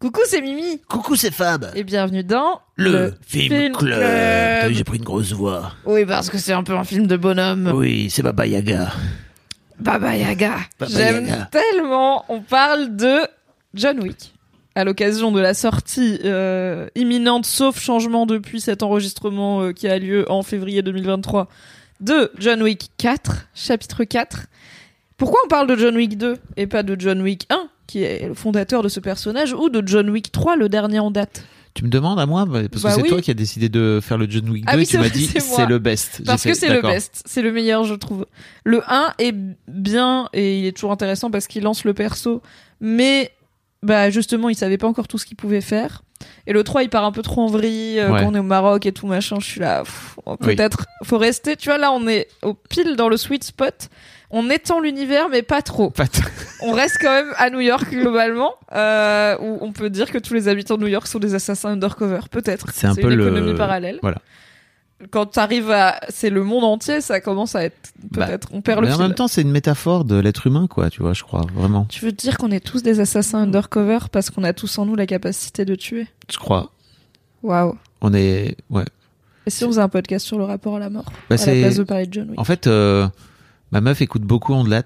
Coucou, c'est Mimi Coucou, c'est Fab. et bienvenue dans Le, film, Film club. Club. Vu, J'ai pris une grosse voix. Oui, parce que c'est un peu un film de bonhomme. Oui, c'est Baba Yaga. Baba Yaga. J'aime tellement. On parle de John Wick. À l'occasion de la sortie euh, imminente, sauf changement depuis cet enregistrement euh, qui a lieu en février 2023, de John Wick 4, chapitre 4. Pourquoi on parle de John Wick 2 et pas de John Wick 1, qui est le fondateur de ce personnage, ou de John Wick 3, le dernier en date Tu me demandes à moi Parce Bah que c'est oui. toi qui as décidé de faire le John Wick 2 Ah oui, et tu c'est m'as dit c'est c'est le best. Parce que c'est le best, c'est le meilleur je trouve. Le 1 est bien et il est toujours intéressant parce qu'il lance le perso, mais bah justement il savait pas encore tout ce qu'il pouvait faire. Et le 3 il part un peu trop en vrille euh, Ouais. quand on est au Maroc et tout machin, je suis là, peut-être faut rester, tu vois là on est au pile dans le sweet spot. On étend l'univers mais pas trop. Pas On reste quand même à New York globalement, euh, où on peut dire que tous les habitants de New York sont des assassins undercover, peut-être. C'est un peu une le- économie parallèle. Voilà. Quand t'arrives à, c'est le monde entier, ça commence à être Bah, peut-être. on perd le Mais en fil. même temps, c'est une métaphore de l'être humain, quoi, tu vois, je crois, vraiment. Tu veux dire qu'on est tous des assassins undercover parce qu'on a tous en nous la capacité de tuer? Je crois. Waouh. On est. Ouais. Et si on faisait un podcast sur le rapport à la mort Bah, à la place de John En fait, euh, ma meuf écoute beaucoup Ondelat.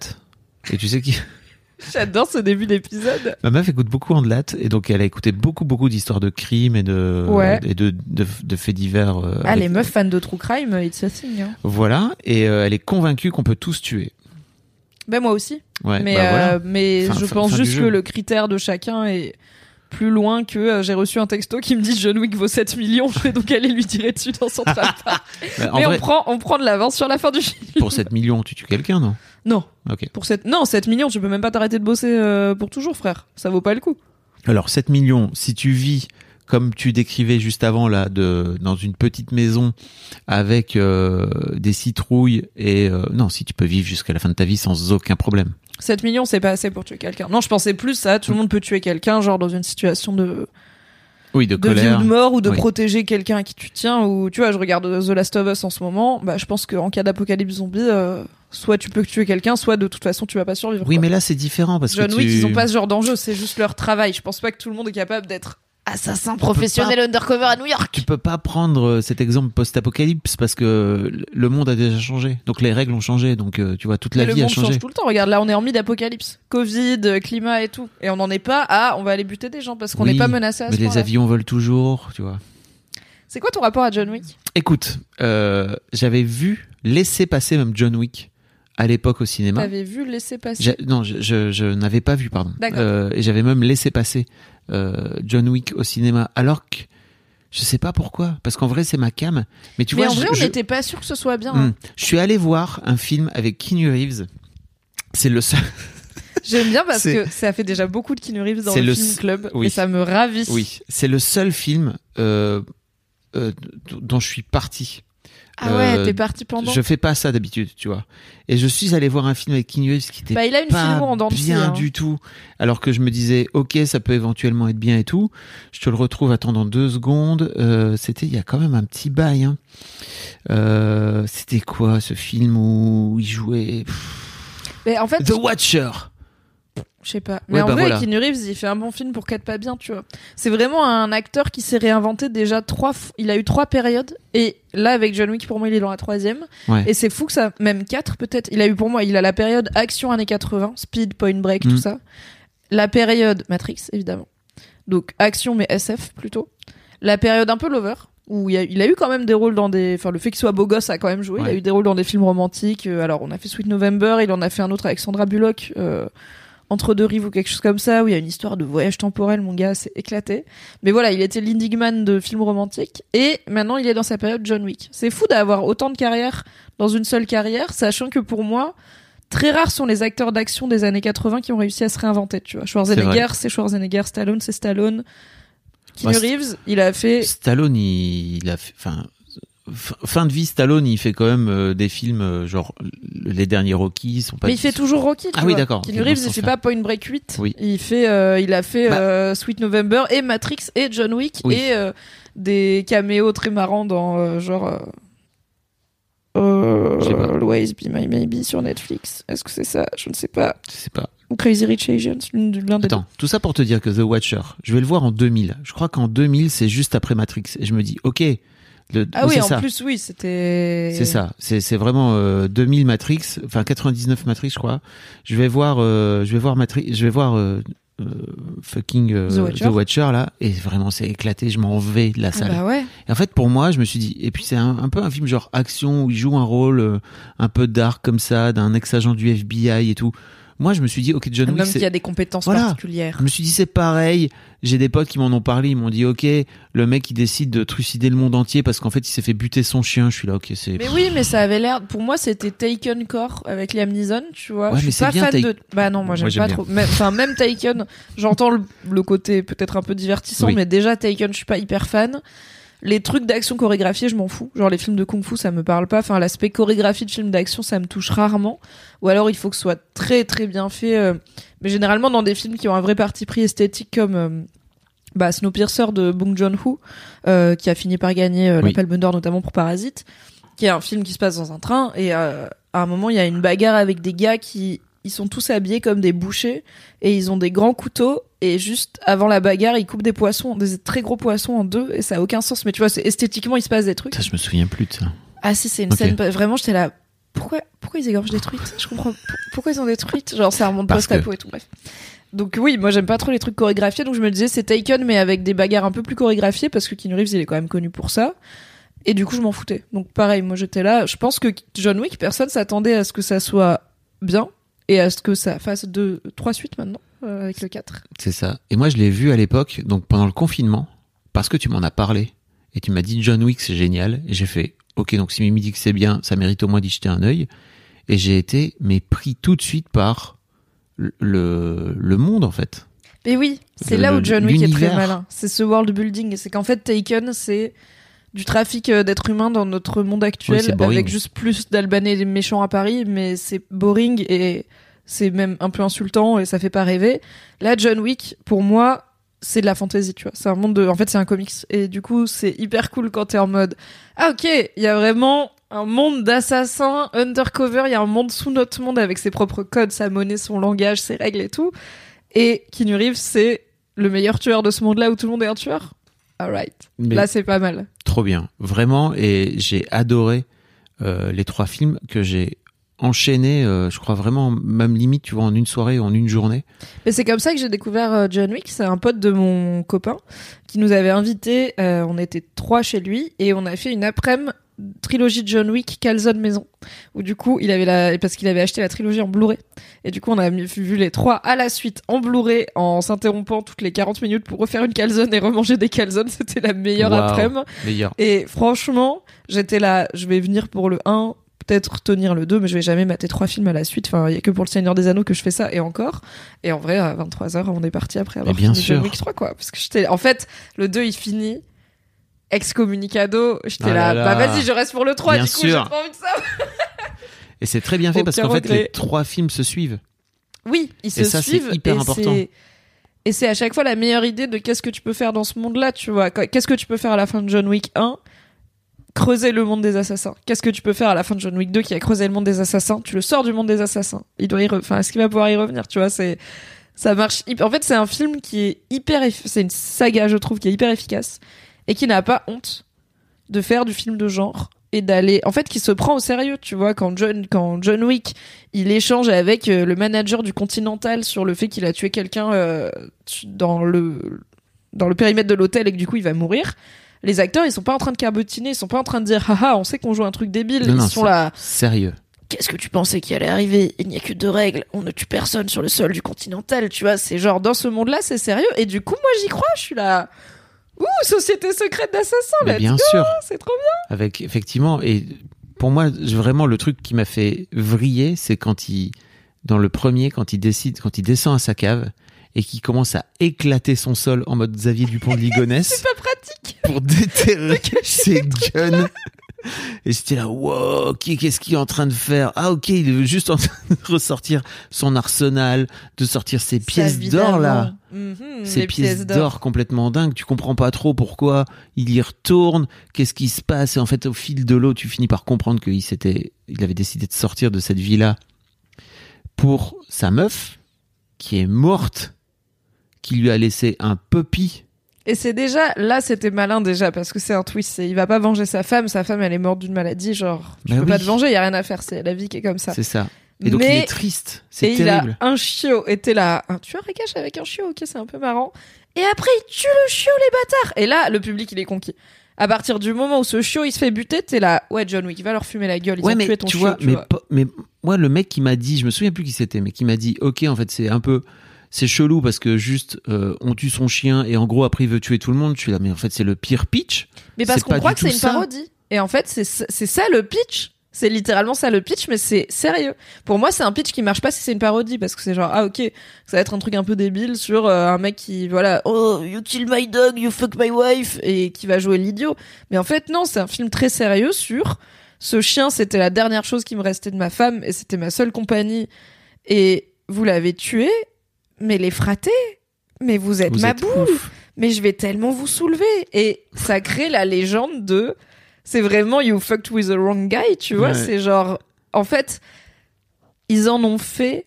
Et tu sais qui J'adore ce début d'épisode. Ma meuf écoute beaucoup Ondelat et donc elle a écouté beaucoup beaucoup d'histoires de crimes et de Ouais. et de, de, de faits divers. euh, Ah, avec- les meufs fans de true crime, it's a thing. Hein. Voilà et euh, elle est convaincue qu'on peut tous tuer. Ben moi aussi. Ouais. mais bah voilà. euh, mais je fin- pense fin juste que le critère de chacun est plus loin que euh, j'ai reçu un texto qui me dit John Wick vaut 7 millions, je vais donc aller lui tirer dessus dans son Park. Bah, en Mais vrai, on prend on prend de l'avance sur la fin du film. pour 7 millions, tu tues quelqu'un, non? Non. Ok. Pour cette... Non, 7 millions, tu peux même pas t'arrêter de bosser euh, pour toujours, frère. Ça vaut pas le coup. Alors 7 millions, si tu vis comme tu décrivais juste avant là, de dans une petite maison avec euh, des citrouilles et euh, non, si tu peux vivre jusqu'à la fin de ta vie sans aucun problème. 7 millions, c'est pas assez pour tuer quelqu'un. Non, je pensais plus ça. Tout le monde peut tuer quelqu'un, genre dans une situation de, Oui, de, de vie colère. ou de mort ou de Oui. protéger quelqu'un à qui tu tiens. Ou tu vois, je regarde The Last of Us en ce moment. Bah, je pense qu'en cas d'apocalypse zombie, euh, soit tu peux tuer quelqu'un, soit de toute façon tu vas pas survivre. Oui, quoi. mais là c'est différent parce John que Wick, tu... ils ont pas ce genre d'enjeu. C'est juste leur travail. Je pense pas que tout le monde est capable d'être assassin professionnel undercover à New York. Tu peux pas prendre euh, cet exemple post-apocalypse parce que le monde a déjà changé. Donc les règles ont changé. Donc euh, tu vois, toute la Mais vie le a monde changé. change tout le temps. Regarde, là, on est en mid-apocalypse. Covid, euh, climat et tout. Et on n'en est pas à on va aller buter des gens parce qu'on n'est Oui, pas menacé à Mais ce les point-là. avions volent toujours, tu vois. C'est quoi ton rapport à John Wick? Écoute, euh, j'avais vu laisser passer même John Wick à l'époque au cinéma. T'avais vu laisser passer? Non, je, je, je n'avais pas vu, pardon. D'accord. Euh, et j'avais même laissé passer euh, John Wick au cinéma, alors que je sais pas pourquoi, parce qu'en vrai c'est ma cam. Mais tu Mais vois, en vrai, je, on je- n'était pas sûr que ce soit bien. Hmm. hein. je suis allé voir un film avec Keanu Reeves. C'est le seul. J'aime bien parce que ça fait déjà beaucoup de Keanu Reeves dans le, le film club oui. et ça me ravit. Oui, c'est le seul film euh, euh, dont je suis parti. Ah ouais, Euh, t'es parti pendant. Je fais pas ça d'habitude, tu vois. Et je suis allé voir un film avec Keanu Reeves qui était Bah, il a une pas en bien hein. du tout. Alors que je me disais, ok, ça peut éventuellement être bien et tout. Je te le retrouve attendant deux secondes. Euh, C'était il y a quand même un petit bail. Hein. Euh, C'était quoi ce film où il jouait? Pff, Mais en fait, The Watcher. Je sais pas. Mais en bah vrai, voilà. Keanu Reeves, il fait un bon film pour qu'être pas bien, tu vois. C'est vraiment un acteur qui s'est réinventé déjà trois. f- Il a eu trois périodes et là avec John Wick, pour moi, il est dans la troisième. Ouais. Et c'est fou que ça, même quatre peut-être. Il a eu pour moi, il a la période action années 80, Speed, Point Break, Mm. tout ça. La période Matrix, évidemment. Donc action mais SF plutôt. La période un peu Lover, où il, a, il a eu quand même des rôles dans des. Enfin, le fait qu'il soit beau gosse a quand même joué. Il a eu des rôles dans des films romantiques. Euh, alors, on a fait Sweet November, il en a fait un autre avec Sandra Bullock. euh, entre deux rives ou quelque chose comme ça, où il y a une histoire de voyage temporel, mon gars, c'est éclaté. Mais voilà, il était l'indigman de films romantiques, et maintenant il est dans sa période John Wick. C'est fou d'avoir autant de carrières dans une seule carrière, sachant que pour moi, très rares sont les acteurs d'action des années 80 qui ont réussi à se réinventer, tu vois. Schwarzenegger, c'est Schwarzenegger, Stallone, c'est Stallone. Keanu Reeves, il a fait Stallone, il, il a fait, enfin, fin de vie, Stallone, il fait quand même euh, des films euh, genre les derniers Rocky sont pas. Mais il fait toujours Rocky, tu Ah oui, vois. d'accord, Keanu Reeves, il fait pas Point Break 8. Oui. Il fait, euh, il a fait Bah. Sweet November et Matrix et John Wick Oui. et des caméos très marrants dans genre. Always Be My Maybe sur Netflix. Est-ce que c'est ça? Je ne sais pas. Je sais pas. Ou Crazy Rich Asians, l'un des Attends, tout ça pour te dire que The Watcher, je vais le voir en 2000. Je crois qu'en 2000, c'est juste après Matrix. Et je me dis, ok. Le, Ah oui, en ça. plus, oui, c'était. C'est ça. C'est vraiment euh, 2000 Matrix, enfin 99 Matrix, je crois. Je vais voir, euh, je vais voir Matrix, je vais voir euh, euh, fucking The Watcher. là, et vraiment c'est éclaté. Je m'en vais de la Ah salle. bah ouais. Et en fait, pour moi, je me suis dit, et puis c'est un, un peu un film genre action où il joue un rôle un peu dark comme ça, d'un ex-agent du FBI et tout. Moi, je me suis dit, ok, John Un Wick, homme qui a des compétences Voilà. particulières. je me suis dit c'est pareil. J'ai des potes qui m'en ont parlé. Ils m'ont dit ok, le mec il décide de trucider le monde entier parce qu'en fait il s'est fait buter son chien. Je suis là ok c'est. Mais oui, mais ça avait l'air. Pour moi, c'était Taken Core avec Liam Neeson, tu vois. Ouais, je mais suis c'est pas bien, fan de. Bah non, moi j'aime pas bien. trop. Même- Enfin, même Taken, j'entends le, le côté peut-être un peu divertissant, Oui. mais déjà Taken, je suis pas hyper fan. Les trucs d'action chorégraphiés, je m'en fous. Genre les films de kung-fu, ça me parle pas. Enfin, l'aspect chorégraphie de films d'action, ça me touche rarement. Ou alors il faut que ce soit très très bien fait. euh, Mais généralement dans des films qui ont un vrai parti pris esthétique comme euh, bah, Snowpiercer de Bong Joon-ho, euh, qui a fini par gagner euh, la Oui. Palme d'Or notamment pour Parasite, qui est un film qui se passe dans un train et euh, à un moment il y a une bagarre avec des gars qui ils sont tous habillés comme des bouchers et ils ont des grands couteaux et juste avant la bagarre ils coupent des poissons, des très gros poissons en deux et ça a aucun sens mais tu vois c'est esthétiquement il se passe des trucs. Ça je me souviens plus de ça. Ah si c'est une scène vraiment j'étais là pourquoi pourquoi ils égorgent des truites? Je comprends pour- pourquoi ils ont des truites? Genre ça remonte Parce post-apo que- et tout bref. Donc oui, moi j'aime pas trop les trucs chorégraphiés, donc je me disais c'est Taken mais avec des bagarres un peu plus chorégraphiées parce que Keanu Reeves il est quand même connu pour ça. Et du coup je m'en foutais. Donc pareil, moi j'étais là. Je pense que John Wick, personne s'attendait à ce que ça soit bien et à ce que ça fasse deux, trois suites maintenant euh, avec le 4. C'est ça. Et moi je l'ai vu à l'époque donc pendant le confinement parce que tu m'en as parlé et tu m'as dit John Wick c'est génial et j'ai fait ok donc si Mimi dit que c'est bien ça mérite au moins d'y jeter un œil et j'ai été mais pris tout de suite par le le, monde en fait. Et oui, c'est là où John Wick est très malin. C'est ce world building. C'est qu'en fait, Taken, c'est du trafic euh, d'êtres humains dans notre monde actuel, avec juste plus d'Albanais méchants à Paris, mais c'est boring et c'est même un peu insultant et ça fait pas rêver. Là, John Wick, pour moi, c'est de la fantasy, tu vois. C'est un monde de, en fait, c'est un comics. Et du coup, c'est hyper cool quand t'es en mode, ah, ok, il y a vraiment un monde d'assassins undercover, il y a un monde sous notre monde avec ses propres codes, sa monnaie, son langage, ses règles et tout. Et Keanu Reeves, c'est le meilleur tueur de ce monde-là où tout le monde est un tueur. Alright. Là, c'est pas mal. trop bien vraiment et j'ai adoré euh, les trois films que j'ai enchaînés euh, je crois vraiment même limite tu vois en une soirée ou en une journée. Mais c'est comme ça que j'ai découvert euh, John Wick. C'est un pote de mon copain qui nous avait invités. euh, on était trois chez lui et on a fait une après-midi trilogie de John Wick calzone maison. Où du coup, il avait la parce qu'il avait acheté la trilogie en Blu-ray. Et du coup, on a vu les trois à la suite en Blu-ray en s'interrompant toutes les 40 minutes pour refaire une calzone et remanger des calzones. C'était la meilleure Waouh. après-midi. Et franchement, j'étais là, je vais venir pour le 1, peut-être tenir le 2, mais je vais jamais mater trois films à la suite. Enfin, il y a que pour le Seigneur des Anneaux que je fais ça, et encore. Et en vrai, à 23h, on est parti après avoir bien fini John sûr. Wick 3, quoi. Parce que j'étais, en fait, le 2, il finit. Excommunicado, j'étais Ah là, là bah vas-y, je reste pour le 3, Bien du coup, j'ai pas envie de ça. Et c'est très bien fait parce qu'en fait regret. les trois films se suivent. Oui, ils se Et ça, c'est suivent. hyper et important. c'est- Et c'est à chaque fois la meilleure idée de qu'est-ce que tu peux faire dans ce monde-là, tu vois. Qu'est-ce que tu peux faire à la fin de John Wick 1 Creuser le monde des assassins. Qu'est-ce que tu peux faire à la fin de John Wick 2 qui a creusé le monde des assassins? Tu le sors du monde des assassins. Il doit y Enfin, est-ce qu'il va pouvoir y revenir Tu vois, c'est. Ça marche. En fait, c'est un film qui est hyper. C'est une saga, je trouve, qui est hyper efficace et qui n'a pas honte de faire du film de genre et d'aller en fait qui se prend au sérieux tu vois? Quand John quand John Wick il échange avec euh, le manager du Continental sur le fait qu'il a tué quelqu'un euh, dans le dans le périmètre de l'hôtel et que du coup il va mourir les acteurs ils sont pas en train de carbotiner ils sont pas en train de dire haha on sait qu'on joue un truc débile Non, ils non, sont là Sérieux. qu'est-ce que tu pensais qui allait arriver? Il n'y a que deux règles. On ne tue personne sur le sol du Continental. Tu vois, c'est genre dans ce monde-là, c'est sérieux. Et du coup, moi, j'y crois. Je suis là. Ouh, société secrète d'assassins. Let's bien go, sûr. C'est trop bien. Avec effectivement et pour moi, vraiment, le truc qui m'a fait vriller, c'est quand il, dans le premier, quand il décide, quand il descend à sa cave et qu'il commence à éclater son sol en mode Xavier Dupont de Ligonnès. Pas pratique. pour déterrer ses guns. Et j'étais là, wow, qui- qu'est-ce qu'il est en train de faire? Ah ok, il est juste en train de ressortir son arsenal, de sortir ses pièces d'or là. Ces les pièces d'or complètement dingues, tu comprends pas trop pourquoi il y retourne, qu'est-ce qui se passe? Et en fait au fil de l'eau tu finis par comprendre qu'il s'était, il avait décidé de sortir de cette vie-là pour sa meuf qui est morte, qui lui a laissé un puppy. Et c'est déjà, là, c'était malin déjà, parce que c'est un twist. Il va pas venger sa femme, sa femme, elle est morte d'une maladie, genre, tu Bah peux pas te venger, y a rien à faire, c'est la vie qui est comme ça. C'est ça. Et donc il Mais- est triste, c'est terrible. il a un chiot, et t'es là, un tueur à gage avec un chiot, ok, c'est un peu marrant. Et après, il tue le chiot, les bâtards! Et là, le public, il est conquis. À partir du moment où ce chiot, il se fait buter, t'es là, ouais, John Wick, va leur fumer la gueule, ils ouais, ont mais tué ton tu chiot, vois, tu mais, vois. mais moi, le mec qui m'a dit, je me souviens plus qui c'était, mais qui m'a dit, ok, en fait, c'est un peu, c'est chelou parce que juste, euh, on tue son chien et en gros, après, il veut tuer tout le monde. Je suis là, mais en fait, c'est le pire pitch. Mais parce qu'on croit que c'est une ça. parodie. Et en fait, c'est c'est ça le pitch. C'est littéralement ça le pitch, mais c'est sérieux. Pour moi, c'est un pitch qui marche pas si c'est une parodie, parce que c'est genre, ah ok, ça va être un truc un peu débile sur euh, un mec qui, voilà, oh, you kill my dog, you fuck my wife, et qui va jouer l'idiot. Mais en fait, non, c'est un film très sérieux sur ce chien, c'était la dernière chose qui me restait de ma femme, et c'était ma seule compagnie. Et vous l'avez tué, mais les fratés, mais vous êtes Vous ma êtes boule ouf. mais je vais tellement vous soulever. Et ça crée la légende de. C'est vraiment you fucked with the wrong guy, tu vois. Ouais. C'est genre. En fait, ils en ont fait.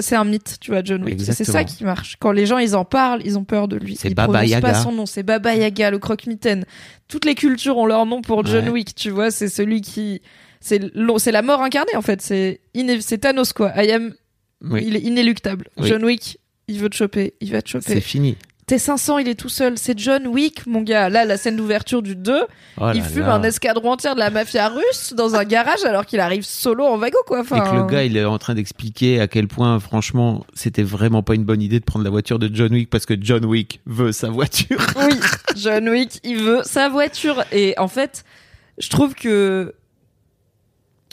C'est un mythe, tu vois, John Wick. C'est ça qui marche. Quand les gens ils en parlent, ils ont peur de lui. C'est Ils Baba prononcent Yaga. pas son nom. C'est Baba Yaga, le croque-mitaine. Toutes les cultures ont leur nom pour John Ouais. Wick, tu vois. C'est celui qui. C'est la mort incarnée, en fait. C'est Thanos, quoi. I am. Oui, Il est inéluctable. Oui. John Wick, il veut te choper. Il va te choper. c'est fini. T500, il est tout seul. C'est John Wick, mon gars. Là, la scène d'ouverture du 2, Oh il fume là. un escadron entier de la mafia russe dans un garage alors qu'il arrive solo en wagon, quoi. Et que le gars, il est en train d'expliquer à quel point, franchement, c'était vraiment pas une bonne idée de prendre la voiture de John Wick parce que John Wick veut sa voiture. Oui, John Wick, il veut sa voiture. Et en fait, je trouve que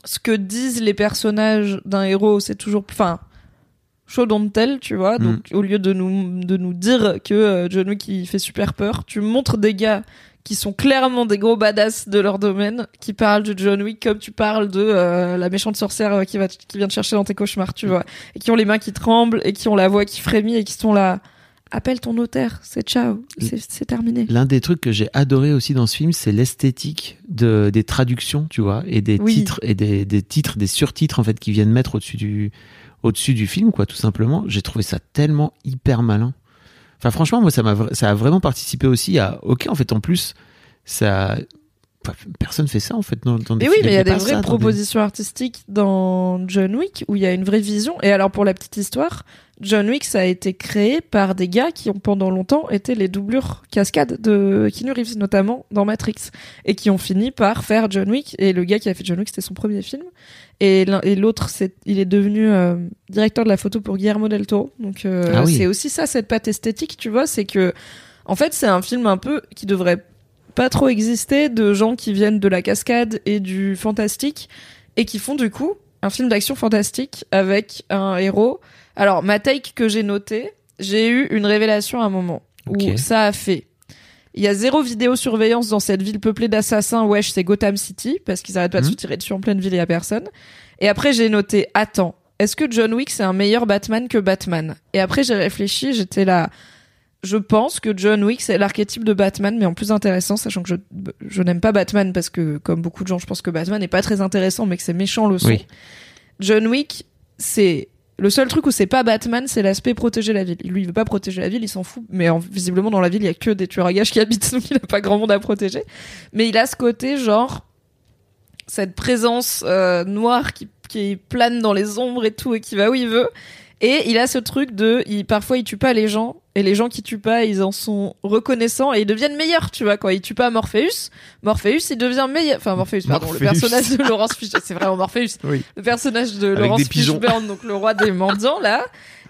ce que disent les personnages d'un héros, c'est toujours, enfin, show don't tell, tu vois. Mm. Donc, au lieu de nous, de nous dire que euh, John Wick, il fait super peur, tu montres des gars qui sont clairement des gros badass de leur domaine, qui parlent de John Wick comme tu parles de euh, la méchante sorcière euh, qui va, qui vient te chercher dans tes cauchemars, tu vois. Et qui ont les mains qui tremblent, et qui ont la voix qui frémit, et qui sont là. Appelle ton notaire, c'est ciao, c'est c'est terminé. L'un des trucs que j'ai adoré aussi dans ce film, c'est l'esthétique de, des traductions, tu vois, et des Oui. titres, et des, des titres, des surtitres, en fait, qui viennent mettre au-dessus du, au-dessus du film, quoi, tout simplement. J'ai trouvé ça tellement hyper malin. Enfin, franchement, moi, ça m'a, vra- ça a vraiment participé aussi à, ok, en fait, en plus, ça, personne fait ça, en fait, dans, dans des Mais oui, films. mais il y a des vraies ça dans des- propositions artistiques dans John Wick où il y a une vraie vision. Et alors pour la petite histoire, John Wick ça a été créé par des gars qui ont pendant longtemps été les doublures cascades de Keanu Reeves notamment dans Matrix et qui ont fini par faire John Wick. Et le gars qui a fait John Wick c'était son premier film. Et l'autre il est devenu euh, directeur de la photo pour Guillermo del Toro. Donc euh, Ah oui. c'est aussi ça cette patte esthétique, tu vois, c'est que en fait c'est un film un peu qui devrait pas trop exister de gens qui viennent de la cascade et du fantastique et qui font du coup un film d'action fantastique avec un héros. Alors, ma take que j'ai notée, j'ai eu une révélation à un moment où ça a fait. Il y a zéro vidéosurveillance dans cette ville peuplée d'assassins. Wesh, c'est Gotham City parce qu'ils arrêtent pas de Mhm. se tirer dessus en pleine ville et y a personne. Et après, j'ai noté, attends, est-ce que John Wick c'est un meilleur Batman que Batman? Et après, j'ai réfléchi, j'étais là. Je pense que John Wick c'est l'archétype de Batman, mais en plus intéressant, sachant que je, je n'aime pas Batman parce que, comme beaucoup de gens, je pense que Batman n'est pas très intéressant, mais que c'est méchant le son. Oui. John Wick, c'est le seul truc où c'est pas Batman, c'est l'aspect protéger la ville. Lui, il veut pas protéger la ville, il s'en fout. Mais en- visiblement, dans la ville, il y a que des tueurs à gages qui habitent, donc il a pas grand monde à protéger. Mais il a ce côté, genre, cette présence euh, noire qui, qui plane dans les ombres et tout, et qui va où il veut. Et il a ce truc de, il, parfois, il tue pas les gens, et les gens qui tuent pas, ils en sont reconnaissants, et ils deviennent meilleurs, tu vois. Quand il tue pas Morpheus, Morpheus, il devient meilleur. Enfin, Morpheus, pardon, Morpheus. le personnage de Laurence Fishburne, c'est vraiment Morpheus Oui. le personnage de Avec Laurence. Fishburne, donc le roi des mendiants, là,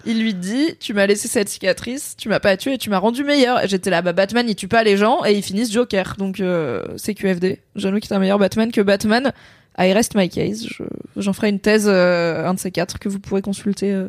il lui dit, tu m'as laissé cette cicatrice, tu m'as pas tué et tu m'as rendu meilleur. Et j'étais là, bah, Batman, il tue pas les gens et ils finissent Joker. Donc, euh, c'est QFD. John Wick est un meilleur Batman que Batman I rest my case. Je- J'en ferai une thèse, euh, un de ces quatre, que vous pourrez consulter euh,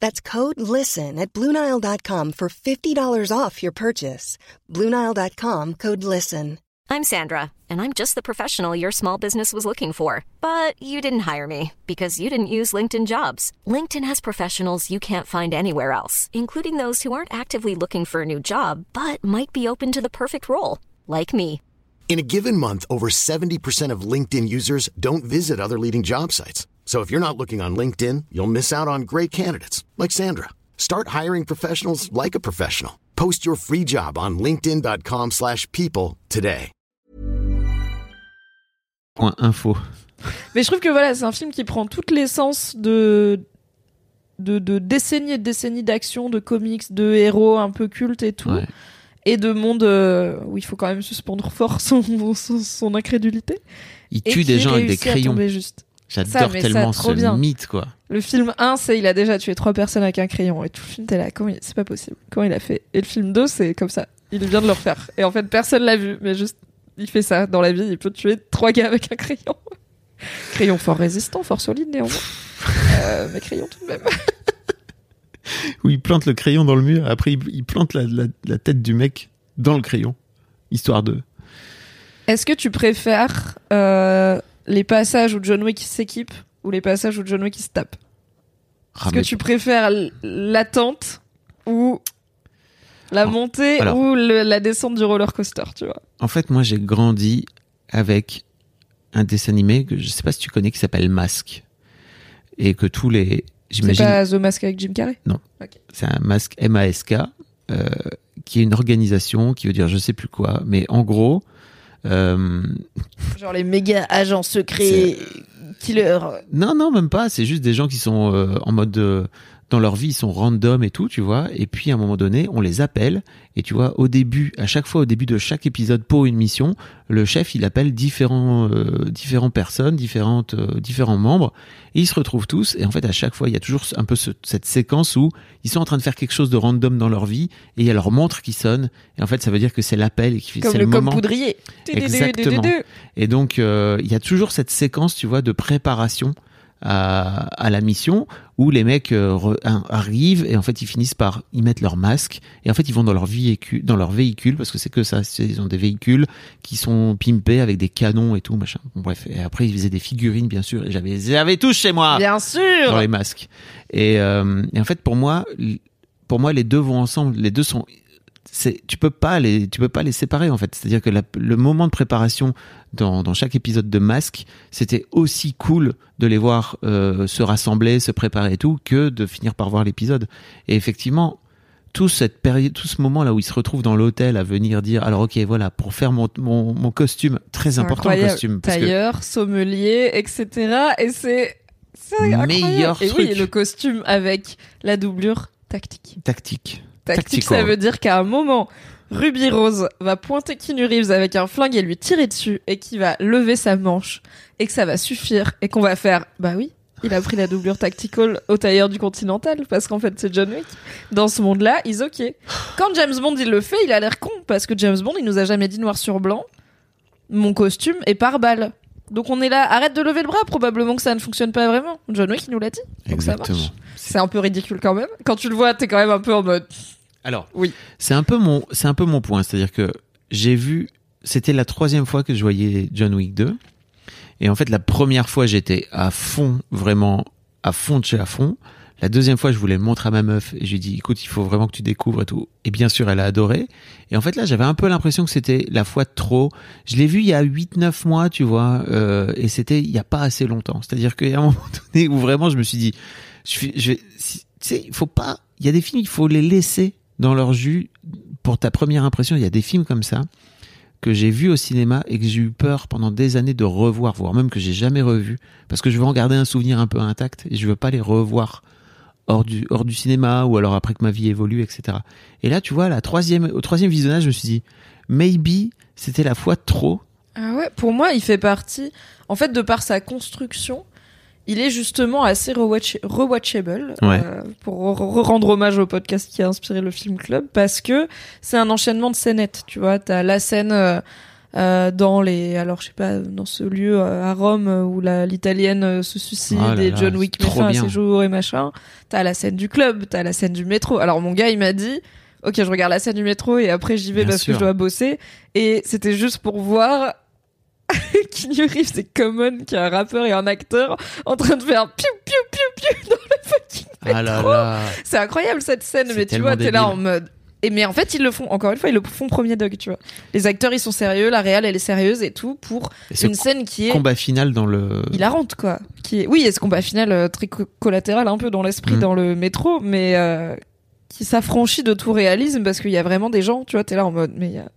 That's code LISTEN at Bluenile.com for $50 off your purchase. Bluenile.com code LISTEN. I'm Sandra, and I'm just the professional your small business was looking for. But you didn't hire me because you didn't use LinkedIn jobs. LinkedIn has professionals you can't find anywhere else, including those who aren't actively looking for a new job but might be open to the perfect role, like me. In a given month, over 70% of LinkedIn users don't visit other leading job sites. So if you're not looking on LinkedIn, you'll miss out on great candidates like Sandra. Start hiring professionals like a professional. Post your free job on linkedin.com/people slash people today. Point info. Mais je trouve que voilà, c'est un film qui prend toute l'essence de, de, de décennies et de décennies d'action, de comics, de héros un peu cultes et tout. Ouais. Et de monde euh, où il faut quand même suspendre fort son, son, son incrédulité. Il Et tue qui des gens avec des crayons. juste. J'adore ça, tellement trop ce bien. mythe, quoi. Le film 1, c'est il a déjà tué trois personnes avec un crayon. Et tout le film, t'es là, comment il- c'est pas possible. Comment il a fait? Et le film 2, c'est comme ça. Il vient de le refaire. Et en fait, personne l'a vu. Mais juste, il fait ça dans la vie. Il peut tuer trois gars avec un crayon. crayon fort résistant, fort solide néanmoins. Euh, mais crayon tout de même. Où il plante le crayon dans le mur, après il, il plante la, la- la tête du mec dans le crayon. Histoire de. Est-ce que tu préfères euh, les passages où John Wick s'équipe ou les passages où John Wick se tape Est-ce que tu préfères l'attente ou la Alors- montée alors- ou le- la descente du roller coaster, tu vois? En fait, moi, j'ai grandi avec un dessin animé que je sais pas si tu connais qui s'appelle Masque. Et que tous les. C'est J'imagine. pas The Mask avec Jim Carrey? C'est un masque MASK, euh, qui est une organisation qui veut dire je sais plus quoi. Mais en gros, Genre les méga agents secrets, killers. Non, non, même pas. C'est juste des gens qui sont euh, en mode euh, dans leur vie, ils sont random et tout, tu vois. Et puis à un moment donné, on les appelle. Et tu vois, au début, à chaque fois, au début de chaque épisode pour une mission, le chef il appelle différents euh, différentes personnes, différentes euh, différents membres, et ils se retrouvent tous. Et en fait, à chaque fois, il y a toujours un peu ce- cette séquence où ils sont en train de faire quelque chose de random dans leur vie, et il y a leur montre qui sonne. Et en fait, ça veut dire que c'est l'appel et qui c'est le, le comme moment. poudrier. Exactement. Et donc, euh, il y a toujours cette séquence, tu vois, de préparation à, à la mission où les mecs euh, re- arrivent et en fait ils finissent par y mettre leur masque et en fait ils vont dans leur véhicule, dans leur véhicule parce que c'est que ça, c'est- ils ont des véhicules qui sont pimpés avec des canons et tout machin. Bon, bref, et après ils faisaient des figurines bien sûr et j'avais, j'avais tous chez moi Bien sûr dans les masques. Et, euh, et en fait, pour moi, pour moi, les deux vont ensemble. Les deux sont. C'est, tu peux pas les, tu peux pas les séparer en fait. C'est-à-dire que la- le moment de préparation dans, dans chaque épisode de Masque, c'était aussi cool de les voir euh, se rassembler, se préparer et tout, que de finir par voir l'épisode. Et effectivement, tout cette période, tout ce moment là où ils se retrouvent dans l'hôtel à venir dire, alors ok, voilà, pour faire mon, mon, mon costume, très C'est important le costume, parce que Tailleur, sommelier, etc. Et c'est c'est. Meilleur Et oui, truc. le costume avec la doublure tactique. tactique. Tactique, ça veut dire qu'à un moment, Ruby Rose va pointer Keanu Reeves avec un flingue et lui tirer dessus et qui va lever sa manche et que ça va suffire et qu'on va faire bah oui, il a pris la doublure tactical au tailleur du Continental parce qu'en fait c'est John Wick. Dans ce monde-là, ils ok. Quand James Bond il le fait, il a l'air con parce que James Bond il nous a jamais dit noir sur blanc. Mon costume est par balle. Donc on est là, arrête de lever le bras, probablement que ça ne fonctionne pas vraiment. John Wick il nous l'a dit. Donc ça marche. Exactement. C'est un peu ridicule quand même. Quand tu le vois, t'es quand même un peu en mode Alors, Oui. c'est un peu mon, c'est un peu mon point, c'est-à-dire que j'ai vu, c'était la troisième fois que je voyais John Wick 2, et en fait la première fois j'étais à fond, vraiment à fond de chez à fond. La deuxième fois, je voulais le montrer à ma meuf et j'ai dit, écoute, il faut vraiment que tu découvres et tout. Et bien sûr, elle a adoré. Et en fait, là, j'avais un peu l'impression que c'était la fois de trop. Je l'ai vu il y a 8-9 mois, tu vois, euh, et c'était il y a pas assez longtemps. C'est-à-dire qu'il y a un moment donné où vraiment, je me suis dit, je, je tu sais, il faut pas, il y a des films, il faut les laisser dans leur jus pour ta première impression. Il y a des films comme ça. que j'ai vu au cinéma et que j'ai eu peur pendant des années de revoir, voire même que j'ai jamais revu, parce que je veux en garder un souvenir un peu intact et je veux pas les revoir hors du, hors du cinéma ou alors après que ma vie évolue, etc. Et là, tu vois, la troisième, au troisième visionnage, je me suis dit, maybe c'était la fois trop. Ah ouais, pour moi, il fait partie. En fait, de par sa construction, il est justement assez rewatch- rewatchable. Ouais. euh, pour re- rendre hommage au podcast qui a inspiré le film club, parce que c'est un enchaînement de scénettes. Tu vois, t'as la scène. euh, euh, dans les alors je sais pas dans ce lieu euh, à Rome où l'italienne se suicide Oh là et là, John Wick met fin à ses jours et machin t'as la scène du club t'as la scène du métro alors mon gars il m'a dit ok je regarde la scène du métro et après j'y vais Bien parce sûr. que je dois bosser et c'était juste pour voir Keanu Reeves c'est Common qui est un rappeur et un acteur en train de faire piou piou piou piou dans le fucking Ah là là. c'est incroyable cette scène, mais tu vois, t'es là en mode. Et mais en fait, ils le font, encore une fois, ils le font premier dog, tu vois. Les acteurs, ils sont sérieux, la réal, elle est sérieuse et tout, pour Et une scène qui est combat final dans le. hilarante, quoi. Qui est... Oui, et ce combat final euh, très co- collatéral, un peu dans l'esprit, Mm. dans le métro, mais euh, qui s'affranchit de tout réalisme parce qu'il y a vraiment des gens, tu vois, t'es là en mode, mais il y a...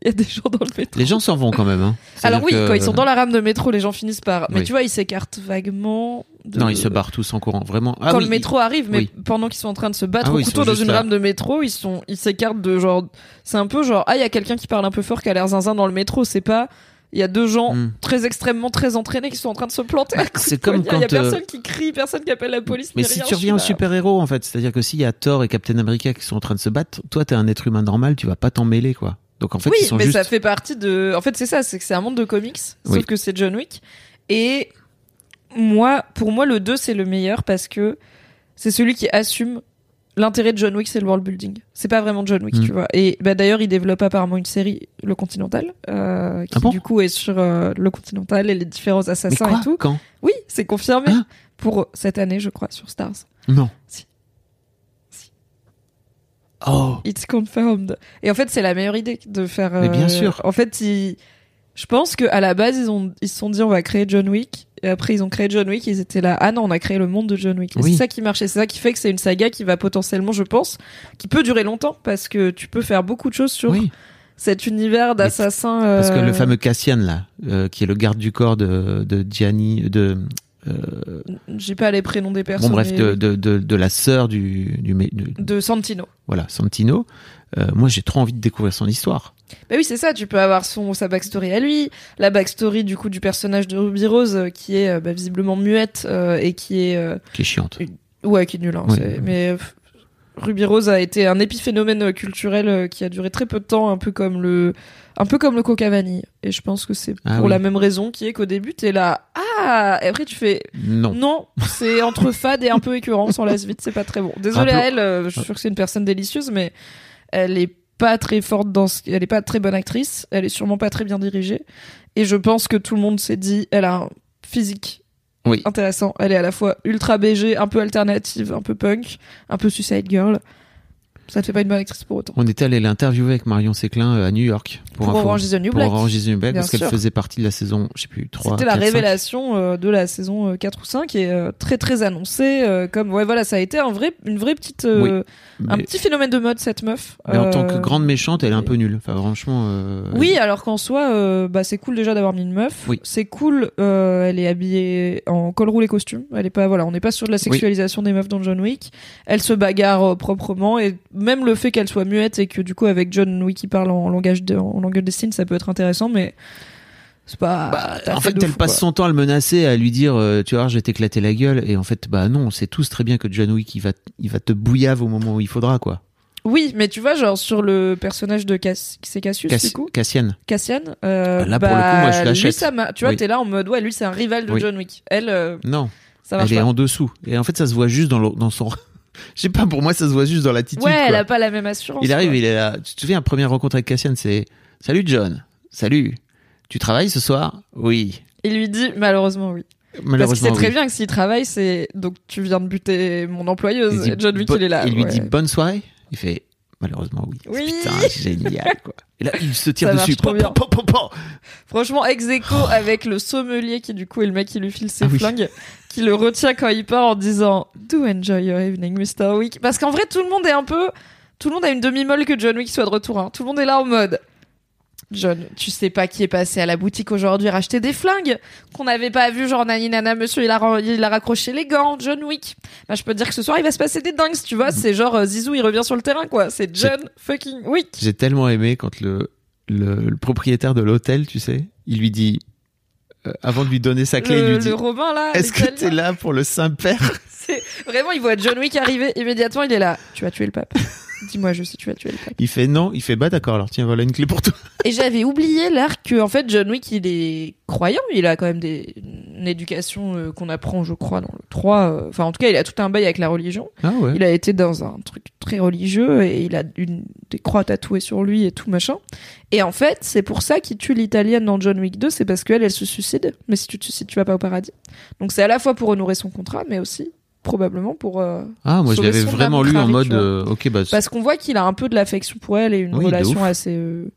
il y a des gens dans le métro. Les gens s'en vont quand même. Hein. Alors oui, que- quand ils sont dans la rame de métro, les gens finissent par. Mais Oui. tu vois, ils s'écartent vaguement. De... Non, ils se barrent tous en courant. Vraiment. Ah quand oui, le métro arrive, mais oui. pendant qu'ils sont en train de se battre Ah au couteau dans une là. rame de métro, ils sont, ils s'écartent de genre, c'est un peu genre, ah, il y a quelqu'un qui parle un peu fort, qui a l'air zinzin dans le métro, c'est pas, il y a deux gens Hmm. très extrêmement très entraînés qui sont en train de se planter. coups c'est comme poignard. Il y a quand, euh, personne qui crie, personne qui appelle la police. Mais ni si rien, tu reviens aux suis là. super-héros, en fait, c'est-à-dire que s'il y a Thor et Captain America qui sont en train de se battre, toi, t'es un être humain normal, tu vas pas t'en mêler, quoi. Donc en fait, oui, ils sont mais juste. ça fait partie de. En fait, c'est ça, c'est que c'est un monde de comics, sauf Oui. que c'est John Wick. Et moi, pour moi, le 2, c'est le meilleur parce que c'est celui qui assume l'intérêt de John Wick, c'est le world building. C'est pas vraiment John Wick, Mm. tu vois. Et bah, d'ailleurs, il développe apparemment une série, Le Continental, euh, qui Ah bon? du coup est sur euh, Le Continental et les différents Mais assassins quoi? et tout. Quand? Oui, c'est confirmé Hein pour cette année, je crois, sur Stars. Non. Si. Oh. It's confirmed. Et en fait, c'est la meilleure idée de faire. Mais bien euh, sûr. En fait, ils... je pense que à la base, ils ont ils se sont dit on va créer John Wick. Et après, ils ont créé John Wick. Ils étaient là. Ah non, on a créé le monde de John Wick. Oui. C'est ça qui marche. Et c'est ça qui fait que c'est une saga qui va potentiellement, je pense, qui peut durer longtemps parce que tu peux faire beaucoup de choses sur Oui. cet univers d'assassins. Parce que euh, le fameux Cassian, là, euh, qui est le garde du corps de, de Gianni, de. Euh, J'ai pas les prénoms des personnes. bon, bref, de, de, de, de la sœur du. du, de- Santino. voilà, Santino. Euh, moi, j'ai trop envie de découvrir son histoire. Bah oui, c'est ça, tu peux avoir son, sa backstory à lui, la backstory du coup du personnage de Ruby Rose euh, qui est bah, visiblement muette euh, et qui est... Qui est chiante. Ouais, qui est nul, hein, Oui. mais Ruby Rose a été un épiphénomène culturel qui a duré très peu de temps, un peu comme le... Un peu comme le coca vanille. Et je pense que c'est Ah pour oui. la même raison qui est qu'au début, t'es là, ah Et après, tu fais, Non. non, c'est entre fade et un peu écœurant, s'en lasse vite, c'est pas très bon. Désolée à elle, euh, je suis sûre que c'est une personne délicieuse, mais elle est pas très forte dans ce... elle est pas très bonne actrice, elle est sûrement pas très bien dirigée, et je pense que tout le monde s'est dit, elle a un physique Oui. intéressant, elle est à la fois ultra BG, un peu alternative, un peu punk, un peu Suicide Girl. Ça te fait pas une bonne actrice pour autant. On était allé l'interviewer avec Marion Séclin euh, à New York. Pour, Pour. Orange is the New Pour Black. Orange is the New Black, Bien parce qu'elle sûr. faisait partie de la saison, je sais plus, 3. C'était la 4, 5. révélation euh, de la saison euh, 4 ou 5 et euh, très très annoncée euh, comme ouais voilà ça a été un vrai une vraie petite euh, un petit phénomène de mode cette meuf. mais en tant que Euh, grande méchante, elle est un peu nulle. Enfin, franchement. euh, Oui, alors qu'en soi, euh, bah, c'est cool déjà d'avoir mis une meuf. Oui. C'est cool, euh, elle est habillée en col roulé costume. Elle est pas, voilà, on n'est pas sur de la sexualisation des meufs dans John Wick. Elle se bagarre euh, proprement et même le fait qu'elle soit muette et que du coup avec John Wick qui parle en langage de, en langage des signes, ça peut être intéressant, mais c'est pas. Bah, en fait, elle passe son temps à le menacer, à lui dire, euh, tu vois, je vais t'éclater la gueule. Et en fait, bah non, on sait tous très bien que John Wick, il va, il va te bouillave au moment où il faudra, quoi. Oui, mais tu vois, genre sur le personnage de Cass... c'est Cassius Cassi- du coup, Cassian. Cassian. Euh, Là, pour le coup, moi, je bah, l'achète. Lui, ça m'a- tu vois, Oui. t'es là en mode ouais, lui c'est un rival de Oui. John Wick. Elle, euh, Non, ça elle est pas. en dessous. Et en fait, ça se voit juste dans, le- dans son. Je sais pas, pour moi, ça se voit juste dans l'attitude. Ouais, quoi. elle a pas la même assurance. Il arrive, quoi. il est là. Tu te souviens, première rencontre avec Cassian, c'est Salut John. Salut. Tu travailles ce soir? Oui. Il lui dit malheureusement oui. Parce qu'il Malheureusement. sait très oui. bien que s'il travaille, c'est donc tu viens de buter mon employeuse. Dit John Wick, bo- il est là. Il lui ouais. dit bonne soirée. Il fait malheureusement oui. Oui. Putain, génial quoi. Et là, il se tire Ça dessus. Franchement, ex aequo avec le sommelier qui du coup est le mec qui lui file ses Ah oui. flingues, qui le retient quand il part en disant Do enjoy your evening, Mr. Wick. Parce qu'en vrai, tout le monde est un peu, tout le monde a une demi-molle que John Wick soit de retour. hein. Tout le monde est là en mode. John, tu sais pas qui est passé à la boutique aujourd'hui racheter des flingues qu'on n'avait pas vu, genre nani nana, monsieur, il a, il a raccroché les gants, John Wick. Bah, je peux te dire que ce soir, il va se passer des dingues, tu vois. C'est genre, euh, Zizou, il revient sur le terrain, quoi. C'est John fucking Wick. J'ai tellement aimé quand le, le, le propriétaire de l'hôtel, tu sais, il lui dit, euh, avant de lui donner sa clé, il Le, lui dit, le Robin, là. est-ce que t'es là pour le Saint-Père? Vraiment, il voit John Wick arriver immédiatement, il est là. Tu vas tuer le pape. Dis-moi, je sais, tu vas tuer le pape. Il fait non, il fait bah d'accord, alors tiens, voilà une clé pour toi. Et j'avais oublié l'air que en fait John Wick il est croyant, il a quand même des, une éducation euh, qu'on apprend je crois dans le 3 euh, enfin en tout cas il a tout un bail avec la religion. Ah ouais. Il a été dans un truc très religieux et il a une des croix tatouées sur lui et tout machin. Et en fait, c'est pour ça qu'il tue l'italienne dans John Wick 2, c'est parce qu'elle elle se suicide, mais si tu te suicides, tu vas pas au paradis. Donc c'est à la fois pour honorer son contrat mais aussi probablement pour euh, Ah, moi je l'avais vraiment lu en mode, euh, ok, bah, parce qu'on voit qu'il a un peu de l'affection pour elle et une Oui, relation assez. euh,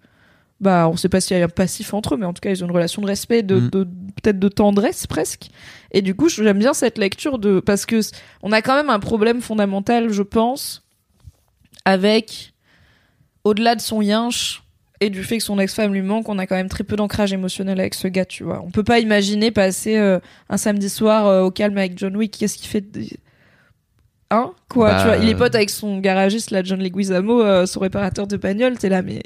Bah, on sait pas s'il y a un passif entre eux, mais en tout cas, ils ont une relation de respect, de, Mm. de- peut-être de tendresse presque. Et du coup, j'aime bien cette lecture de parce que on a quand même un problème fondamental, je pense, avec au-delà de son yinche et du fait que son ex-femme lui manque, on a quand même très peu d'ancrage émotionnel avec ce gars, tu vois. On peut pas imaginer passer euh, un samedi soir euh, au calme avec John Wick. Qu'est-ce qu'il fait de- Hein? Quoi Bah, Tu vois, il est euh, pote avec son garagiste, là, John Leguizamo, euh, son réparateur de bagnole. T'es là, mais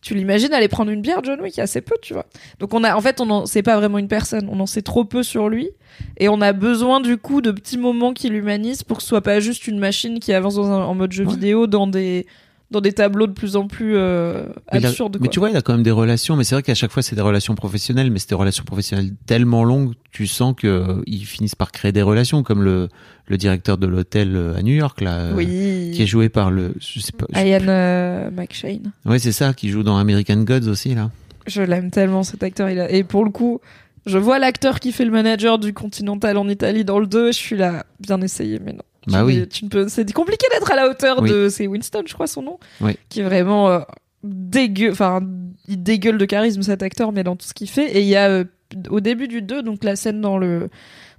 tu l'imagines aller prendre une bière, John Wick, assez peu, tu vois. Donc on a, en fait, on en sait pas vraiment une personne. On en sait trop peu sur lui, et on a besoin du coup de petits moments qui l'humanisent pour que ce soit pas juste une machine qui avance dans un- en mode jeu Ouais. vidéo dans des dans des tableaux de plus en plus euh, Mais, il a- absurdes. mais quoi. tu vois, il a quand même des relations, mais c'est vrai qu'à chaque fois c'est des relations professionnelles, mais c'est des relations professionnelles tellement longues, tu sens que euh, ils finissent par créer des relations, comme le, le directeur de l'hôtel euh, à New York là, euh, oui. qui est joué par le, je sais pas, je- Ian euh, McShane. ouais c'est ça, qui joue dans American Gods aussi là. Je l'aime tellement cet acteur. Il a... Et pour le coup, je vois l'acteur qui fait le manager du Continental en Italie dans le 2. Je suis là, bien essayé, mais non. Tu Bah oui. Tu ne peux... C'est compliqué d'être à la hauteur Oui. de. C'est Winston, je crois, son nom. Oui. Qui est vraiment euh, dégueu. Enfin, il dégueule de charisme cet acteur, mais dans tout ce qu'il fait. Et il y a euh, au début du 2, donc la scène dans le